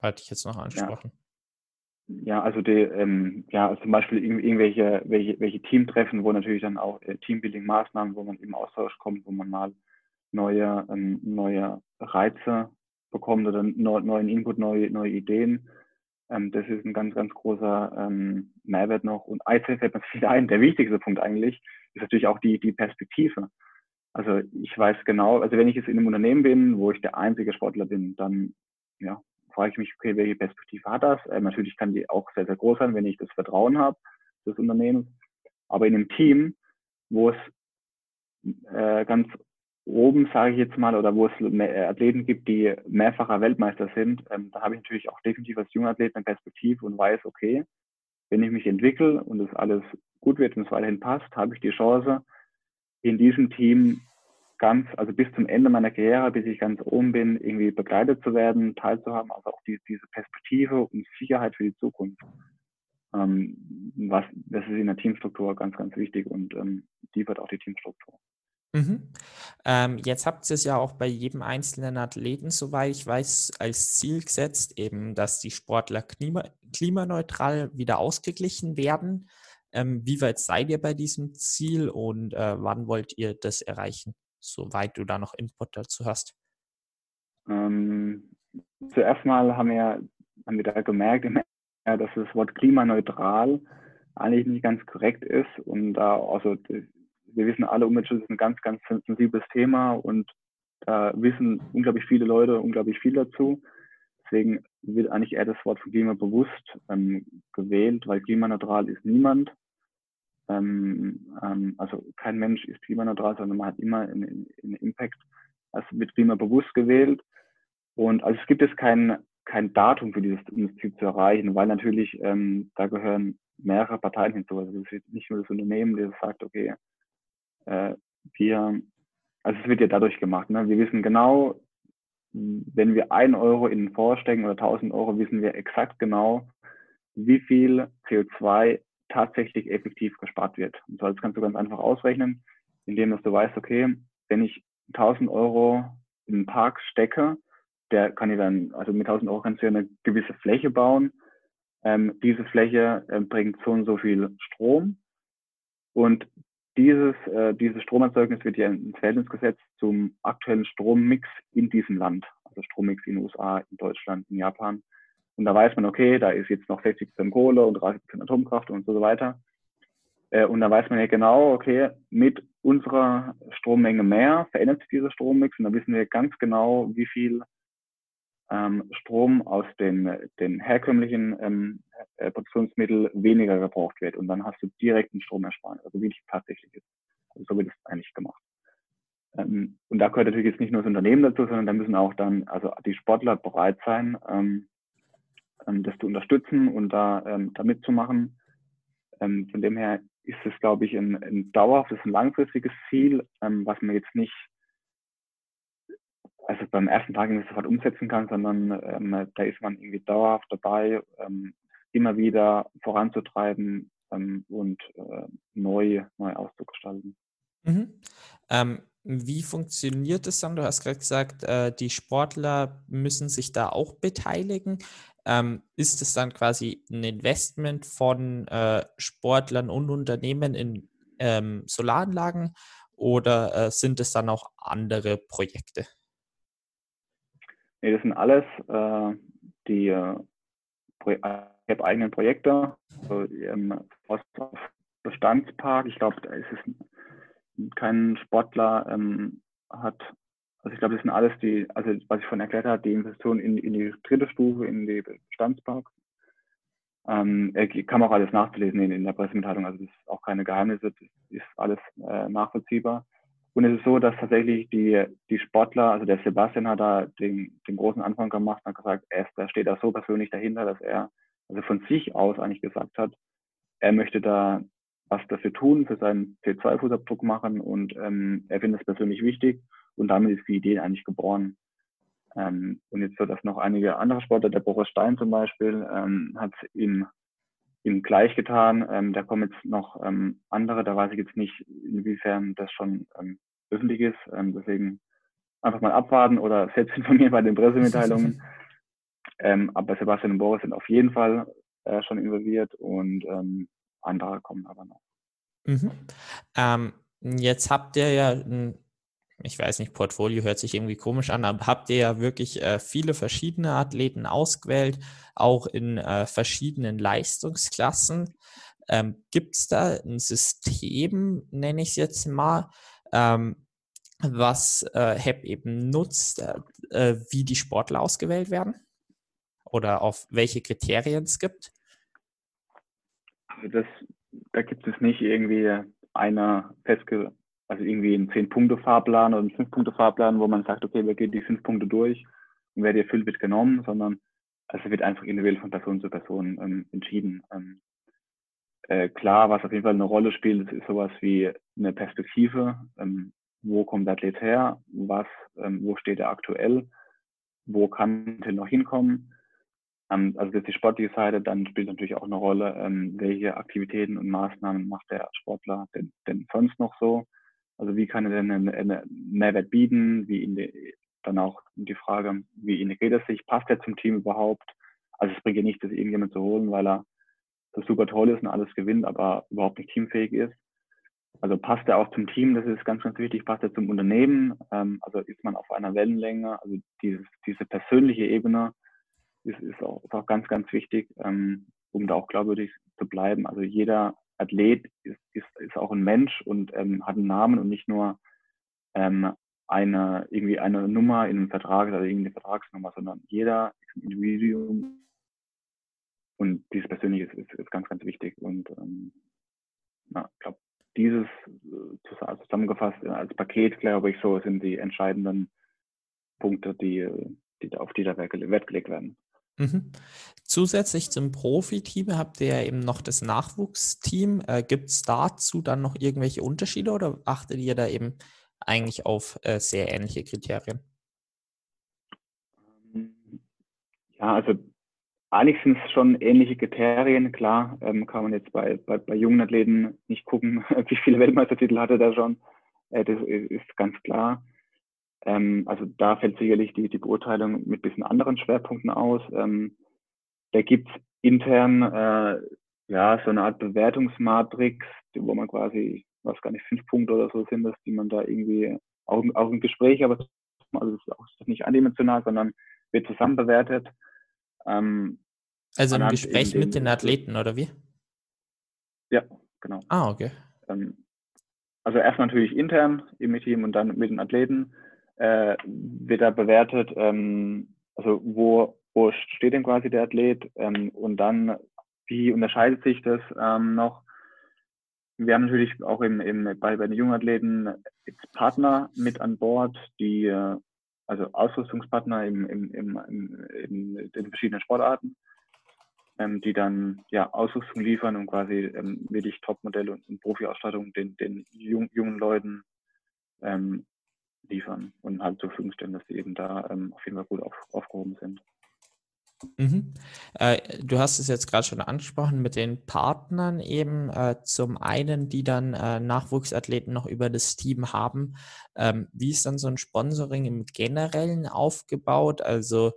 Hatte ich jetzt noch angesprochen. Ja, ja also die, ähm, ja, also zum Beispiel irgendwelche welche, welche Teamtreffen, wo natürlich dann auch äh, Teambuilding-Maßnahmen, wo man im Austausch kommt, wo man mal neue, ähm, neue Reize bekommt oder neuen Input, neue, neue Ideen ähm, das ist ein ganz, ganz großer ähm, Mehrwert noch. Und ICF fällt mir wieder ein, der wichtigste Punkt eigentlich, ist natürlich auch die, die Perspektive. Also ich weiß genau, also wenn ich jetzt in einem Unternehmen bin, wo ich der einzige Sportler bin, dann ja, frage ich mich, okay, welche Perspektive hat das? Äh, natürlich kann die auch sehr, sehr groß sein, wenn ich das Vertrauen habe des Unternehmens. Aber in einem Team, wo es äh, ganz oben, sage ich jetzt mal, oder wo es äh, Athleten gibt, die mehrfacher Weltmeister sind, ähm, da habe ich natürlich auch definitiv als junger Athlet eine Perspektive und weiß, okay, wenn ich mich entwickle und es alles gut wird und es weiterhin passt, habe ich die Chance, in diesem Team ganz, also bis zum Ende meiner Karriere, bis ich ganz oben bin, irgendwie begleitet zu werden, teilzuhaben, also auch die, diese Perspektive und Sicherheit für die Zukunft. Ähm, was, das ist in der Teamstruktur ganz, ganz wichtig und ähm, die wird auch die Teamstruktur. Mhm. Ähm, jetzt habt ihr es ja auch bei jedem einzelnen Athleten, soweit ich weiß, als Ziel gesetzt, eben, dass die Sportler klima klimaneutral wieder ausgeglichen werden. Ähm, wie weit seid ihr bei diesem Ziel und äh, wann wollt ihr das erreichen, soweit du da noch Input dazu hast? Ähm, zuerst mal haben wir, haben wir da gemerkt, dass das Wort klimaneutral eigentlich nicht ganz korrekt ist und da also wir wissen alle, Umweltschutz ist ein ganz, ganz sensibles Thema und da wissen unglaublich viele Leute unglaublich viel dazu. Deswegen wird eigentlich eher das Wort von klimabewusst ähm, gewählt, weil klimaneutral ist niemand. Ähm, ähm, also kein Mensch ist klimaneutral, sondern man hat immer einen, einen Impact. Also wird klimabewusst gewählt. Und also es gibt jetzt kein, kein Datum für dieses, um Ziel zu erreichen, weil natürlich ähm, da gehören mehrere Parteien hinzu. Also es ist nicht nur das Unternehmen, das sagt, okay, äh, wir, also es wird ja dadurch gemacht. Ne? Wir wissen genau, wenn wir ein Euro in den Fonds stecken oder 1000 Euro, wissen wir exakt genau, wie viel CO2 tatsächlich effektiv gespart wird. Und so, das kannst du ganz einfach ausrechnen, indem dass du weißt, okay, wenn ich 1000 Euro in den Park stecke, der kann ich dann, also mit 1000 Euro kannst du ja eine gewisse Fläche bauen. Ähm, diese Fläche äh, bringt so und so viel Strom. Und dieses, äh, dieses Stromerzeugnis wird ja ins Verhältnis gesetzt zum aktuellen Strommix in diesem Land. Also Strommix in den USA, in Deutschland, in Japan. Und da weiß man, okay, da ist jetzt noch 60 Prozent Kohle und 30 Prozent Atomkraft und so weiter. Äh, und da weiß man ja genau, okay, mit unserer Strommenge mehr verändert sich dieser Strommix und da wissen wir ganz genau, wie viel ähm, Strom aus den, den herkömmlichen ähm, äh, Produktionsmitteln weniger gebraucht wird. Und dann hast du direkt einen Stromersparnis, also wie es tatsächlich ist. Also so wird es eigentlich gemacht. Ähm, und da gehört natürlich jetzt nicht nur das Unternehmen dazu, sondern da müssen auch dann also die Sportler bereit sein, ähm, ähm, das zu unterstützen und da, ähm, da mitzumachen. Ähm, von dem her ist es, glaube ich, ein, ein dauerhaftes, ein langfristiges Ziel, ähm, was man jetzt nicht also beim ersten Tag nicht sofort umsetzen kann, sondern ähm, da ist man irgendwie dauerhaft dabei, ähm, immer wieder voranzutreiben ähm, und äh, neu, neu auszugestalten. Mhm. Ähm, wie funktioniert es dann? Du hast gerade gesagt, äh, die Sportler müssen sich da auch beteiligen. Ähm, ist es dann quasi ein Investment von äh, Sportlern und Unternehmen in ähm, Solaranlagen oder äh, sind es dann auch andere Projekte? Nee, das sind alles äh, die äh, ich habe eigene Projekte, also, ähm, Bestandspark. Ich glaube, da ist es kein Sportler ähm, hat, also ich glaube, das sind alles die, also was ich vorhin erklärt habe, die Investitionen in, in die dritte Stufe, in die Bestandsparks. Ähm, kann man auch alles nachzulesen in, in der Pressemitteilung, also das ist auch keine Geheimnisse, das ist alles äh, nachvollziehbar. Und es ist so, dass tatsächlich die, die Sportler, also der Sebastian hat da den, den großen Anfang gemacht und hat gesagt, er, ist, er steht da so persönlich dahinter, dass er also von sich aus eigentlich gesagt hat, er möchte da was dafür tun, für seinen CO2-Fußabdruck machen und ähm, er findet es persönlich wichtig und damit ist die Idee eigentlich geboren. Ähm, und jetzt so, dass noch einige andere Sportler, der Boris Stein zum Beispiel, ähm, hat ihm, ihm gleich getan. Ähm, da kommen jetzt noch ähm, andere, da weiß ich jetzt nicht, inwiefern das schon ähm, öffentlich ist. Ähm, deswegen einfach mal abwarten oder selbst informieren bei den Pressemitteilungen. aber Sebastian und Boris sind auf jeden Fall äh, schon involviert und andere kommen aber noch. Mhm. Jetzt habt ihr ja ein, ich weiß nicht, Portfolio hört sich irgendwie komisch an, aber habt ihr ja wirklich äh, viele verschiedene Athleten ausgewählt, auch in äh, verschiedenen Leistungsklassen. Ähm, Gibt es da ein System, nenne ich es jetzt mal, ähm, was äh, HEP eben nutzt, äh, äh, wie die Sportler ausgewählt werden oder auf welche Kriterien es gibt? Also das, da gibt es nicht irgendwie eine festge, also irgendwie einen Zehn-Punkte-Fahrplan oder einen Fünf-Punkte-Fahrplan, wo man sagt, okay, wir gehen die fünf Punkte durch und wer die erfüllt, wird genommen, sondern es wird einfach individuell von Person zu Person ähm, entschieden. Ähm, äh, klar, was auf jeden Fall eine Rolle spielt, ist sowas wie eine Perspektive. Ähm, wo kommt der Athlet her? Was, ähm, wo steht er aktuell? Wo kann er noch hinkommen? Ähm, also das ist die sportliche Seite. Dann spielt natürlich auch eine Rolle, ähm, welche Aktivitäten und Maßnahmen macht der Sportler denn, denn sonst noch so? Also wie kann er denn einen, Mehrwert bieten? Wie die, dann auch die Frage, wie integriert er sich? Passt er zum Team überhaupt? Also es bringt ja nichts, das irgendjemand zu holen, weil er so super toll ist und alles gewinnt, aber überhaupt nicht teamfähig ist. Also passt er auch zum Team, das ist ganz, ganz wichtig, passt er zum Unternehmen, ähm, also ist man auf einer Wellenlänge, also dieses, diese persönliche Ebene ist, ist, auch, ist auch ganz, ganz wichtig, ähm, um da auch glaubwürdig zu bleiben. Also jeder Athlet ist, ist, ist auch ein Mensch und ähm, hat einen Namen und nicht nur ähm, eine, irgendwie eine Nummer in einem Vertrag oder irgendeine Vertragsnummer, sondern jeder ist ein Individuum und dieses Persönliche ist, ist, ist ganz, ganz wichtig. Und ähm, na, ich glaube, dieses äh, zusammengefasst als Paket, glaube ich, so sind die entscheidenden Punkte, die, die auf die da Wert gelegt werden. Mhm. Zusätzlich zum Profiteam habt ihr ja eben noch das Nachwuchsteam. Äh, Gibt es dazu dann noch irgendwelche Unterschiede oder achtet ihr da eben eigentlich auf äh, sehr ähnliche Kriterien? Ja, also eigentlich sind es schon ähnliche Kriterien. Klar, ähm, kann man jetzt bei, bei, bei jungen Athleten nicht gucken, wie viele Weltmeistertitel hatte der schon. Äh, das ist ganz klar. Ähm, also da fällt sicherlich die, die Beurteilung mit bisschen anderen Schwerpunkten aus. Ähm, da gibt es intern äh, ja so eine Art Bewertungsmatrix, wo man quasi, was gar nicht, fünf Punkte oder so sind das, die man da irgendwie auch, auch im Gespräch, aber also das ist auch nicht eindimensional, sondern wird zusammen bewertet. Ähm, also im Gespräch mit den Athleten, oder wie? Ja, genau. Ah, okay. Ähm, also erst natürlich intern im Team und dann mit den Athleten äh, wird da bewertet, ähm, also wo, wo steht denn quasi der Athlet ähm, und dann, wie unterscheidet sich das ähm, noch? Wir haben natürlich auch im, im, bei, bei den jungen Athleten jetzt Partner mit an Bord, die äh, also Ausrüstungspartner im, im, im, im, in den verschiedenen Sportarten, ähm, die dann ja Ausrüstung liefern und quasi ähm, wirklich Topmodelle und, und Profi-Ausstattung den, den jung, jungen Leuten ähm, liefern und halt zur Verfügung stellen, dass sie eben da ähm, auf jeden Fall gut auf, aufgehoben sind. Mhm. Äh, du hast es jetzt gerade schon angesprochen mit den Partnern eben. Äh, zum einen, die dann äh, Nachwuchsathleten noch über das Team haben. Ähm, wie ist dann so ein Sponsoring im Generellen aufgebaut? Also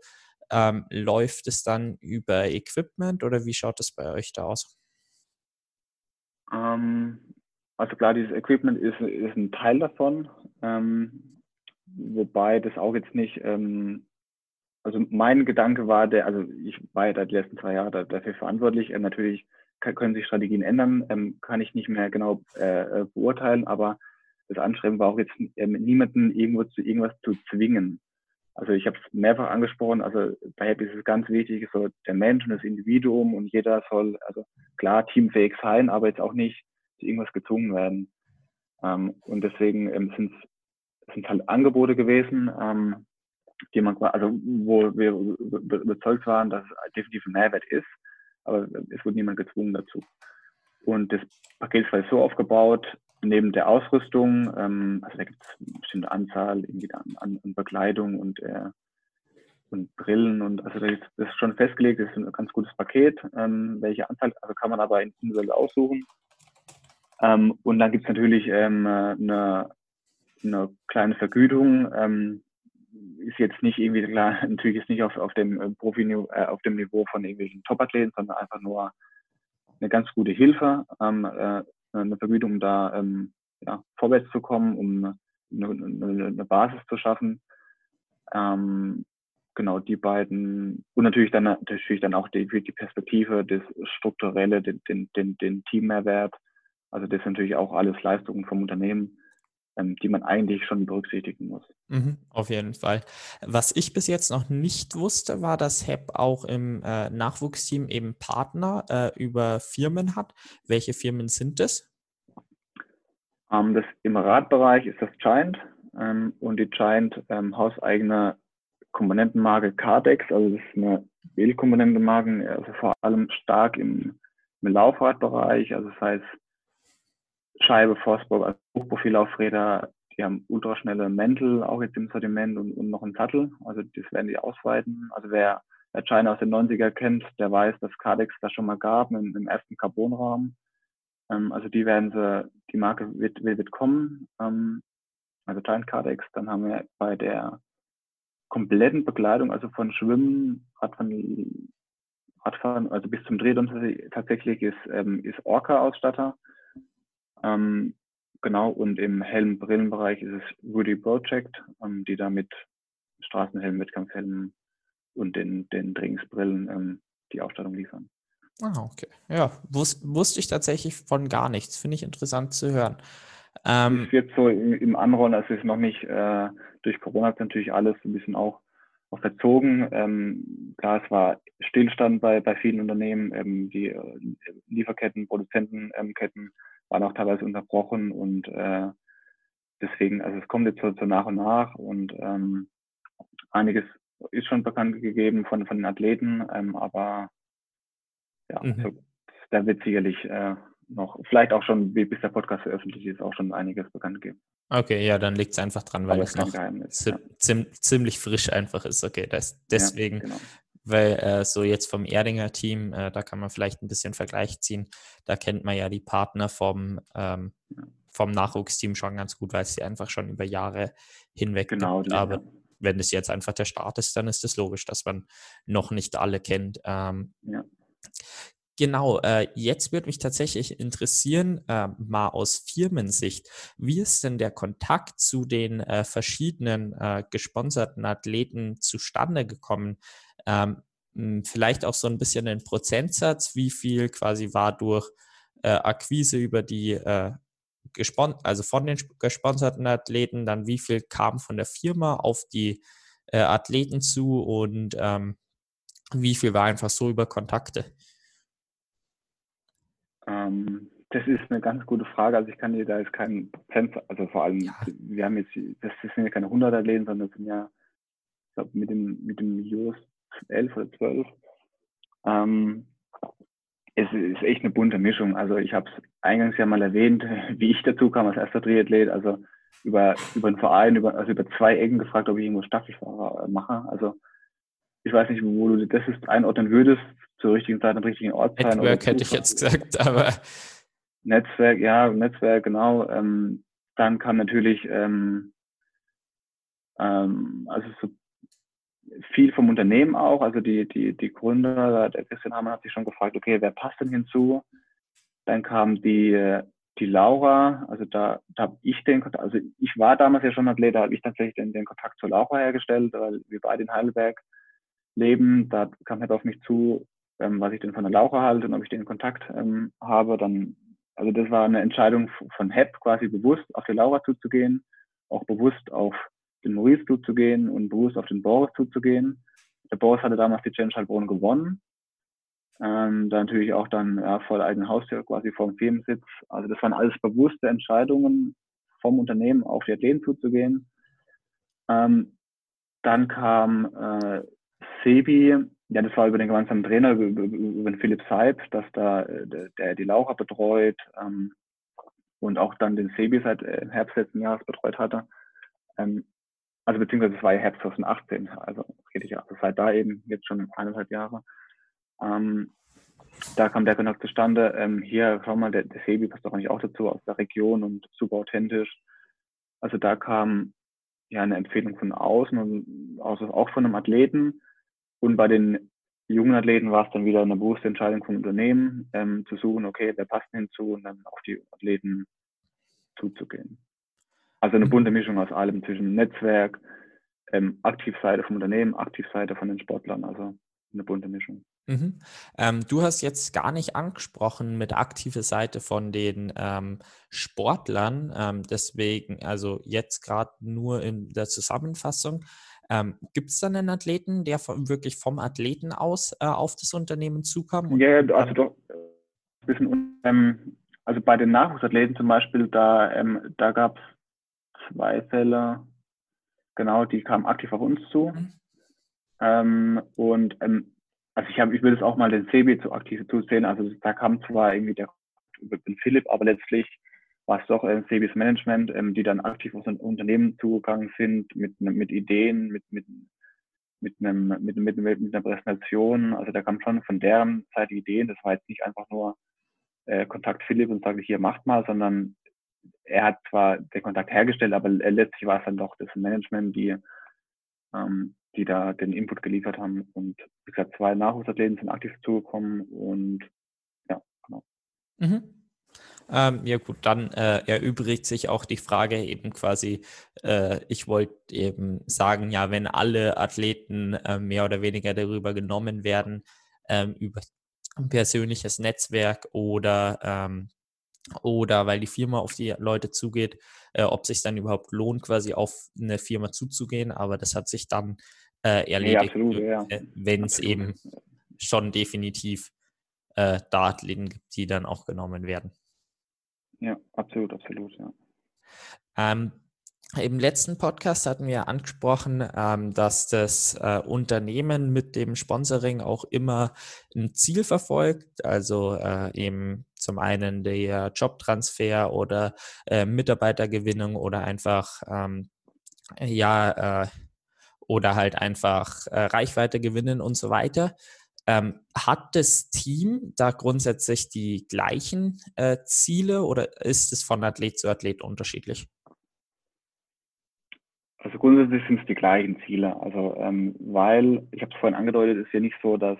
ähm, läuft es dann über Equipment oder wie schaut es bei euch da aus? Ähm, also klar, dieses Equipment ist, ist ein Teil davon, ähm, wobei das auch jetzt nicht ähm, also mein Gedanke war der, also ich war ja die letzten zwei Jahre dafür verantwortlich. Ähm, natürlich können sich Strategien ändern, ähm, kann ich nicht mehr genau äh, äh, beurteilen, aber das Anschreiben war auch jetzt ähm, niemanden irgendwo zu irgendwas zu zwingen. Also ich habe es mehrfach angesprochen, also bei Happy ist es ganz wichtig, so der Mensch und das Individuum und jeder soll, also klar, teamfähig sein, aber jetzt auch nicht zu irgendwas gezwungen werden. Ähm, und deswegen ähm, sind es halt Angebote gewesen, ähm, die man, also wo wir überzeugt waren, dass es definitiv ein Mehrwert ist, aber es wurde niemand gezwungen dazu. Und das Paket war so aufgebaut, neben der Ausrüstung, ähm, also da gibt es eine bestimmte Anzahl an, an, an Bekleidung und, äh, und Brillen und also das ist schon festgelegt, das ist ein ganz gutes Paket, ähm, welche Anzahl, also kann man aber individuell aussuchen. Ähm, und dann gibt es natürlich ähm, eine, eine kleine Vergütung, ähm, ist jetzt nicht irgendwie klar, natürlich ist nicht auf, auf dem äh, Profi äh, auf dem Niveau von irgendwelchen Topathleten, sondern einfach nur eine ganz gute Hilfe, ähm, äh, eine Vergütung, um da ähm, ja, vorwärts zu kommen, um eine, eine, eine Basis zu schaffen. Ähm, genau die beiden und natürlich dann natürlich dann auch die, die Perspektive, das strukturelle, den, den, den, den Teammehrwert. Also das sind natürlich auch alles Leistungen vom Unternehmen die man eigentlich schon berücksichtigen muss. Mhm, auf jeden Fall. Was ich bis jetzt noch nicht wusste, war, dass HEP auch im äh, Nachwuchsteam eben Partner äh, über Firmen hat. Welche Firmen sind das? Ähm, das Im Radbereich ist das Giant ähm, und die Giant ähm, hauseigene Komponentenmarke Cardex, also das ist eine Ölkomponentenmarke, also vor allem stark im, im Laufradbereich, also das heißt Scheibe, Forceburg als Hochprofillaufräder, die haben ultraschnelle Mäntel auch jetzt im Sortiment und, und noch einen Sattel. Also das werden die ausweiten. Also wer, wer China aus den 90er kennt, der weiß, dass Cardex das schon mal gab im, im ersten Carbonrahmen. Ähm, also die werden sie, die Marke wird, wird, wird kommen, ähm, also Giant Cardex. Dann haben wir bei der kompletten Bekleidung, also von Schwimmen, Radfahren, Radfahren also bis zum Drehturm tatsächlich ist, ähm, ist Orca-Ausstatter. Ähm, genau, und im Helm-Brillenbereich ist es Rudy Project, ähm, die da mit Straßenhelmen, Wettkampfhelmen und den, den Trainingsbrillen ähm, die Ausstattung liefern. Ah, okay. Ja, wus wusste ich tatsächlich von gar nichts. Finde ich interessant zu hören. Ähm, es wird so im, im Anrollen, also es ist noch nicht, äh, durch Corona hat natürlich alles ein bisschen auch, auch verzogen. Ähm, klar, es war Stillstand bei, bei vielen Unternehmen. Ähm, die äh, Lieferketten, Produzentenketten waren auch teilweise unterbrochen und äh, deswegen, also es kommt jetzt so, so nach und nach und ähm, einiges ist schon bekannt gegeben von, von den Athleten, ähm, aber ja, mhm. also, da wird sicherlich äh, noch, vielleicht auch schon, bis der Podcast veröffentlicht ist, auch schon einiges bekannt geben. Okay, ja, dann liegt es einfach dran, weil es noch zi ja. ziemlich frisch einfach ist. Okay, das, deswegen, ja, genau. Weil äh, so jetzt vom Erdinger Team, äh, da kann man vielleicht ein bisschen Vergleich ziehen. Da kennt man ja die Partner vom, ähm, ja. vom Nachwuchsteam schon ganz gut, weil sie einfach schon über Jahre hinweg genau, gibt. Aber wenn es jetzt einfach der Start ist, dann ist es logisch, dass man noch nicht alle kennt. Ähm, ja. Genau, äh, jetzt würde mich tatsächlich interessieren, äh, mal aus Firmensicht, wie ist denn der Kontakt zu den äh, verschiedenen äh, gesponserten Athleten zustande gekommen? Ähm, vielleicht auch so ein bisschen den Prozentsatz, wie viel quasi war durch äh, Akquise über die äh, also von den gesponserten Athleten, dann wie viel kam von der Firma auf die Athleten zu und ähm, wie viel war einfach so über Kontakte? Ähm, das ist eine ganz gute Frage. Also ich kann dir da jetzt keinen Prozent, also vor allem, ja. wir haben jetzt, das sind ja keine 100 Athleten, sondern das sind ja, ich glaube, mit dem, mit dem Jus 11 oder 12. Ähm, es ist echt eine bunte Mischung. Also ich habe es eingangs ja mal erwähnt, wie ich dazu kam als erster Triathlet. Also über, über einen Verein, über, also über zwei Ecken gefragt, ob ich irgendwo Staffelfahrer mache. Also ich weiß nicht, wo du das ist einordnen würdest zur richtigen Zeit am richtigen Ort sein. Netzwerk hätte ich jetzt gesagt, aber. Netzwerk, ja, Netzwerk, genau. Ähm, dann kam natürlich, ähm, ähm, also so viel vom Unternehmen auch, also die, die, die Gründer, der Christian Hamann hat sich schon gefragt, okay, wer passt denn hinzu? Dann kam die, die Laura, also da, da habe ich den Kontakt, also ich war damals ja schon Athlet, da habe ich tatsächlich den, den Kontakt zur Laura hergestellt, weil wir beide in Heidelberg leben. Da kam halt auf mich zu, ähm, was ich denn von der Laura halte und ob ich den Kontakt ähm, habe. Dann, also das war eine Entscheidung von HEP, quasi bewusst auf die Laura zuzugehen, auch bewusst auf den Maurice zuzugehen und bewusst auf den Boris zuzugehen. Der Boris hatte damals die Challenge Heilbronn gewonnen. Ähm, da natürlich auch dann ja, vor der eigenen Haustür quasi vor dem Firmensitz. Also das waren alles bewusste Entscheidungen vom Unternehmen auf die Athleten zuzugehen. Ähm, dann kam äh, Sebi, ja, das war über den gemeinsamen Trainer, über, über den Philipp Seib, dass da äh, der, der die Laura betreut ähm, und auch dann den Sebi seit äh, Herbst letzten Jahres betreut hatte. Ähm, also beziehungsweise es war ja Herbst 2018, also rede ich ja also seit da eben jetzt schon eineinhalb Jahre. Ähm, da kam der Kontakt zustande. Ähm, hier, schau mal, der, der Sebi passt doch eigentlich auch dazu aus der Region und super authentisch. Also da kam ja eine Empfehlung von außen und also auch von einem Athleten, und bei den jungen Athleten war es dann wieder eine bewusste Entscheidung vom Unternehmen, ähm, zu suchen, okay, wer passt hinzu und dann auf die Athleten zuzugehen. Also eine mhm. bunte Mischung aus allem zwischen Netzwerk, ähm, Aktivseite vom Unternehmen, Aktivseite von den Sportlern, also eine bunte Mischung. Mhm. Ähm, du hast jetzt gar nicht angesprochen mit aktive Seite von den ähm, Sportlern, ähm, deswegen also jetzt gerade nur in der Zusammenfassung. Ähm, Gibt es dann einen Athleten, der von, wirklich vom Athleten aus äh, auf das Unternehmen zukam? Ja, also doch. Ein bisschen, ähm, also bei den Nachwuchsathleten zum Beispiel, da, ähm, da gab es zwei Fälle, genau, die kamen aktiv auf uns zu. Mhm. Ähm, und ähm, also ich habe, ich will es auch mal den Sebi zu aktiv zuzählen. Also da kam zwar irgendwie der Philipp, aber letztlich war es doch äh, Sebis Management, ähm, die dann aktiv aus Unternehmen zugegangen sind mit, mit Ideen, mit, mit, mit, einem, mit, mit, mit, einer Präsentation. Also da kam schon von deren Seite Ideen. Das war jetzt nicht einfach nur äh, Kontakt Philipp und sage, hier macht mal, sondern er hat zwar den Kontakt hergestellt, aber letztlich war es dann doch das Management, die, ähm, die da den Input geliefert haben. Und wie gesagt, zwei Nachwuchsathleten sind aktiv zugekommen und ja, genau. Mhm. Ähm, ja gut, dann äh, erübrigt sich auch die Frage eben quasi, äh, ich wollte eben sagen, ja, wenn alle Athleten äh, mehr oder weniger darüber genommen werden, ähm, über ein persönliches Netzwerk oder, ähm, oder weil die Firma auf die Leute zugeht, äh, ob sich dann überhaupt lohnt, quasi auf eine Firma zuzugehen, aber das hat sich dann äh, erledigt, nee, ja. Äh, wenn es eben schon definitiv äh, da Athleten gibt, die dann auch genommen werden. Ja, absolut, absolut, ja. Ähm, Im letzten Podcast hatten wir angesprochen, ähm, dass das äh, Unternehmen mit dem Sponsoring auch immer ein Ziel verfolgt, also äh, eben zum einen der Jobtransfer oder äh, Mitarbeitergewinnung oder einfach ähm, ja äh, oder halt einfach äh, Reichweite gewinnen und so weiter. Ähm, hat das Team da grundsätzlich die gleichen äh, Ziele oder ist es von Athlet zu Athlet unterschiedlich? Also grundsätzlich sind es die gleichen Ziele. Also ähm, weil, ich habe es vorhin angedeutet, ist ja nicht so, dass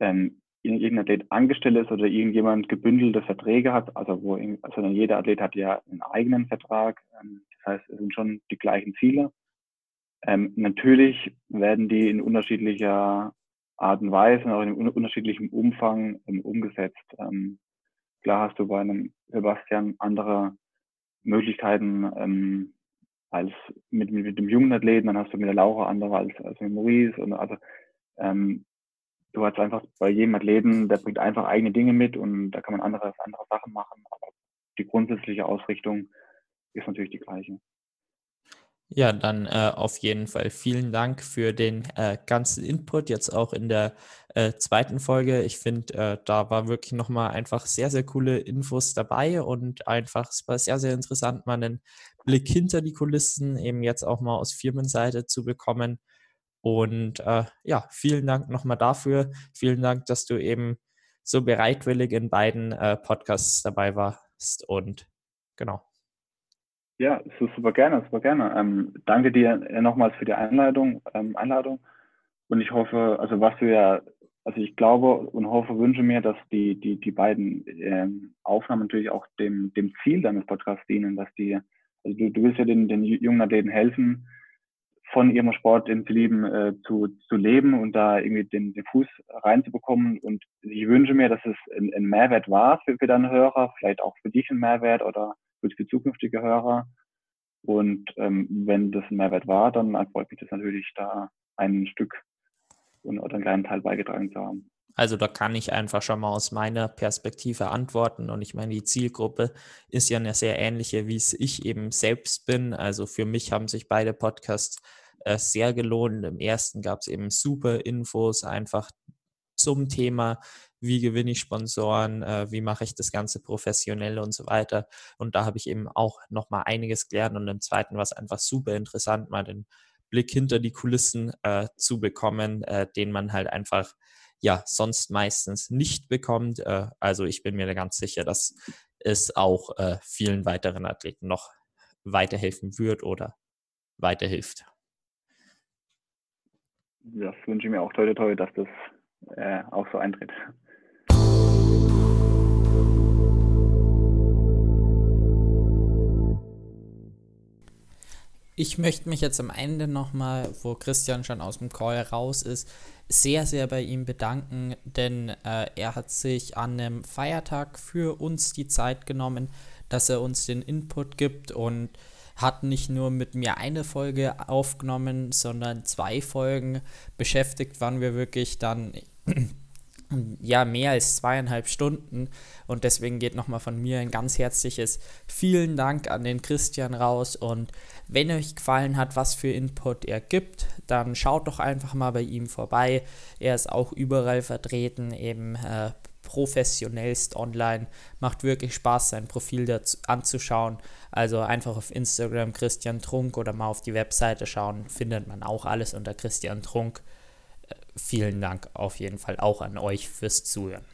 ähm, irgendein Athlet angestellt ist oder irgendjemand gebündelte Verträge hat, also wo sondern jeder Athlet hat ja einen eigenen Vertrag. Ähm, das heißt, es sind schon die gleichen Ziele. Ähm, natürlich werden die in unterschiedlicher Art und Weise und auch in unterschiedlichem Umfang ähm, umgesetzt. Ähm, klar hast du bei einem Sebastian andere Möglichkeiten ähm, als mit, mit, mit dem jungen Athleten, dann hast du mit der Laura andere als, als mit Maurice. Und also ähm, du hast einfach bei jedem Athleten, der bringt einfach eigene Dinge mit und da kann man andere, andere Sachen machen. Aber die grundsätzliche Ausrichtung ist natürlich die gleiche. Ja, dann äh, auf jeden Fall vielen Dank für den äh, ganzen Input, jetzt auch in der äh, zweiten Folge. Ich finde, äh, da war wirklich nochmal einfach sehr, sehr coole Infos dabei und einfach, es war sehr, sehr interessant, mal einen Blick hinter die Kulissen eben jetzt auch mal aus Firmenseite zu bekommen. Und äh, ja, vielen Dank nochmal dafür. Vielen Dank, dass du eben so bereitwillig in beiden äh, Podcasts dabei warst und genau. Ja, super gerne, super gerne. Ähm, danke dir nochmals für die Einladung, ähm, Einladung. Und ich hoffe, also was du ja, also ich glaube und hoffe, wünsche mir, dass die, die, die beiden ähm, Aufnahmen natürlich auch dem, dem Ziel deines Podcasts dienen, dass die, also du, du willst ja den, den jungen Athleten helfen, von ihrem Sport, den sie lieben, äh, zu, zu leben und da irgendwie den, den Fuß reinzubekommen. Und ich wünsche mir, dass es ein, ein Mehrwert war für, für deine Hörer, vielleicht auch für dich ein Mehrwert oder für zukünftige Hörer. Und ähm, wenn das ein Mehrwert war, dann freut mich das natürlich, da ein Stück oder einen kleinen Teil beigetragen zu haben. Also da kann ich einfach schon mal aus meiner Perspektive antworten. Und ich meine, die Zielgruppe ist ja eine sehr ähnliche, wie es ich eben selbst bin. Also für mich haben sich beide Podcasts äh, sehr gelohnt. Im ersten gab es eben super Infos einfach zum Thema, wie gewinne ich Sponsoren, äh, wie mache ich das Ganze professionell und so weiter. Und da habe ich eben auch nochmal einiges gelernt. Und im zweiten war es einfach super interessant, mal den Blick hinter die Kulissen äh, zu bekommen, äh, den man halt einfach ja sonst meistens nicht bekommt. Äh, also ich bin mir da ganz sicher, dass es auch äh, vielen weiteren Athleten noch weiterhelfen wird oder weiterhilft. Das wünsche ich mir auch toll, toll, dass das äh, auch so eintritt. Ich möchte mich jetzt am Ende nochmal, wo Christian schon aus dem Call raus ist, sehr, sehr bei ihm bedanken, denn äh, er hat sich an einem Feiertag für uns die Zeit genommen, dass er uns den Input gibt und hat nicht nur mit mir eine Folge aufgenommen, sondern zwei Folgen. Beschäftigt waren wir wirklich dann ja mehr als zweieinhalb Stunden und deswegen geht nochmal von mir ein ganz herzliches vielen Dank an den Christian raus und wenn euch gefallen hat, was für Input er gibt, dann schaut doch einfach mal bei ihm vorbei. Er ist auch überall vertreten, eben äh, professionellst online. Macht wirklich Spaß, sein Profil dazu anzuschauen. Also einfach auf Instagram Christian Trunk oder mal auf die Webseite schauen, findet man auch alles unter Christian Trunk vielen Dank auf jeden Fall auch an euch fürs Zuhören.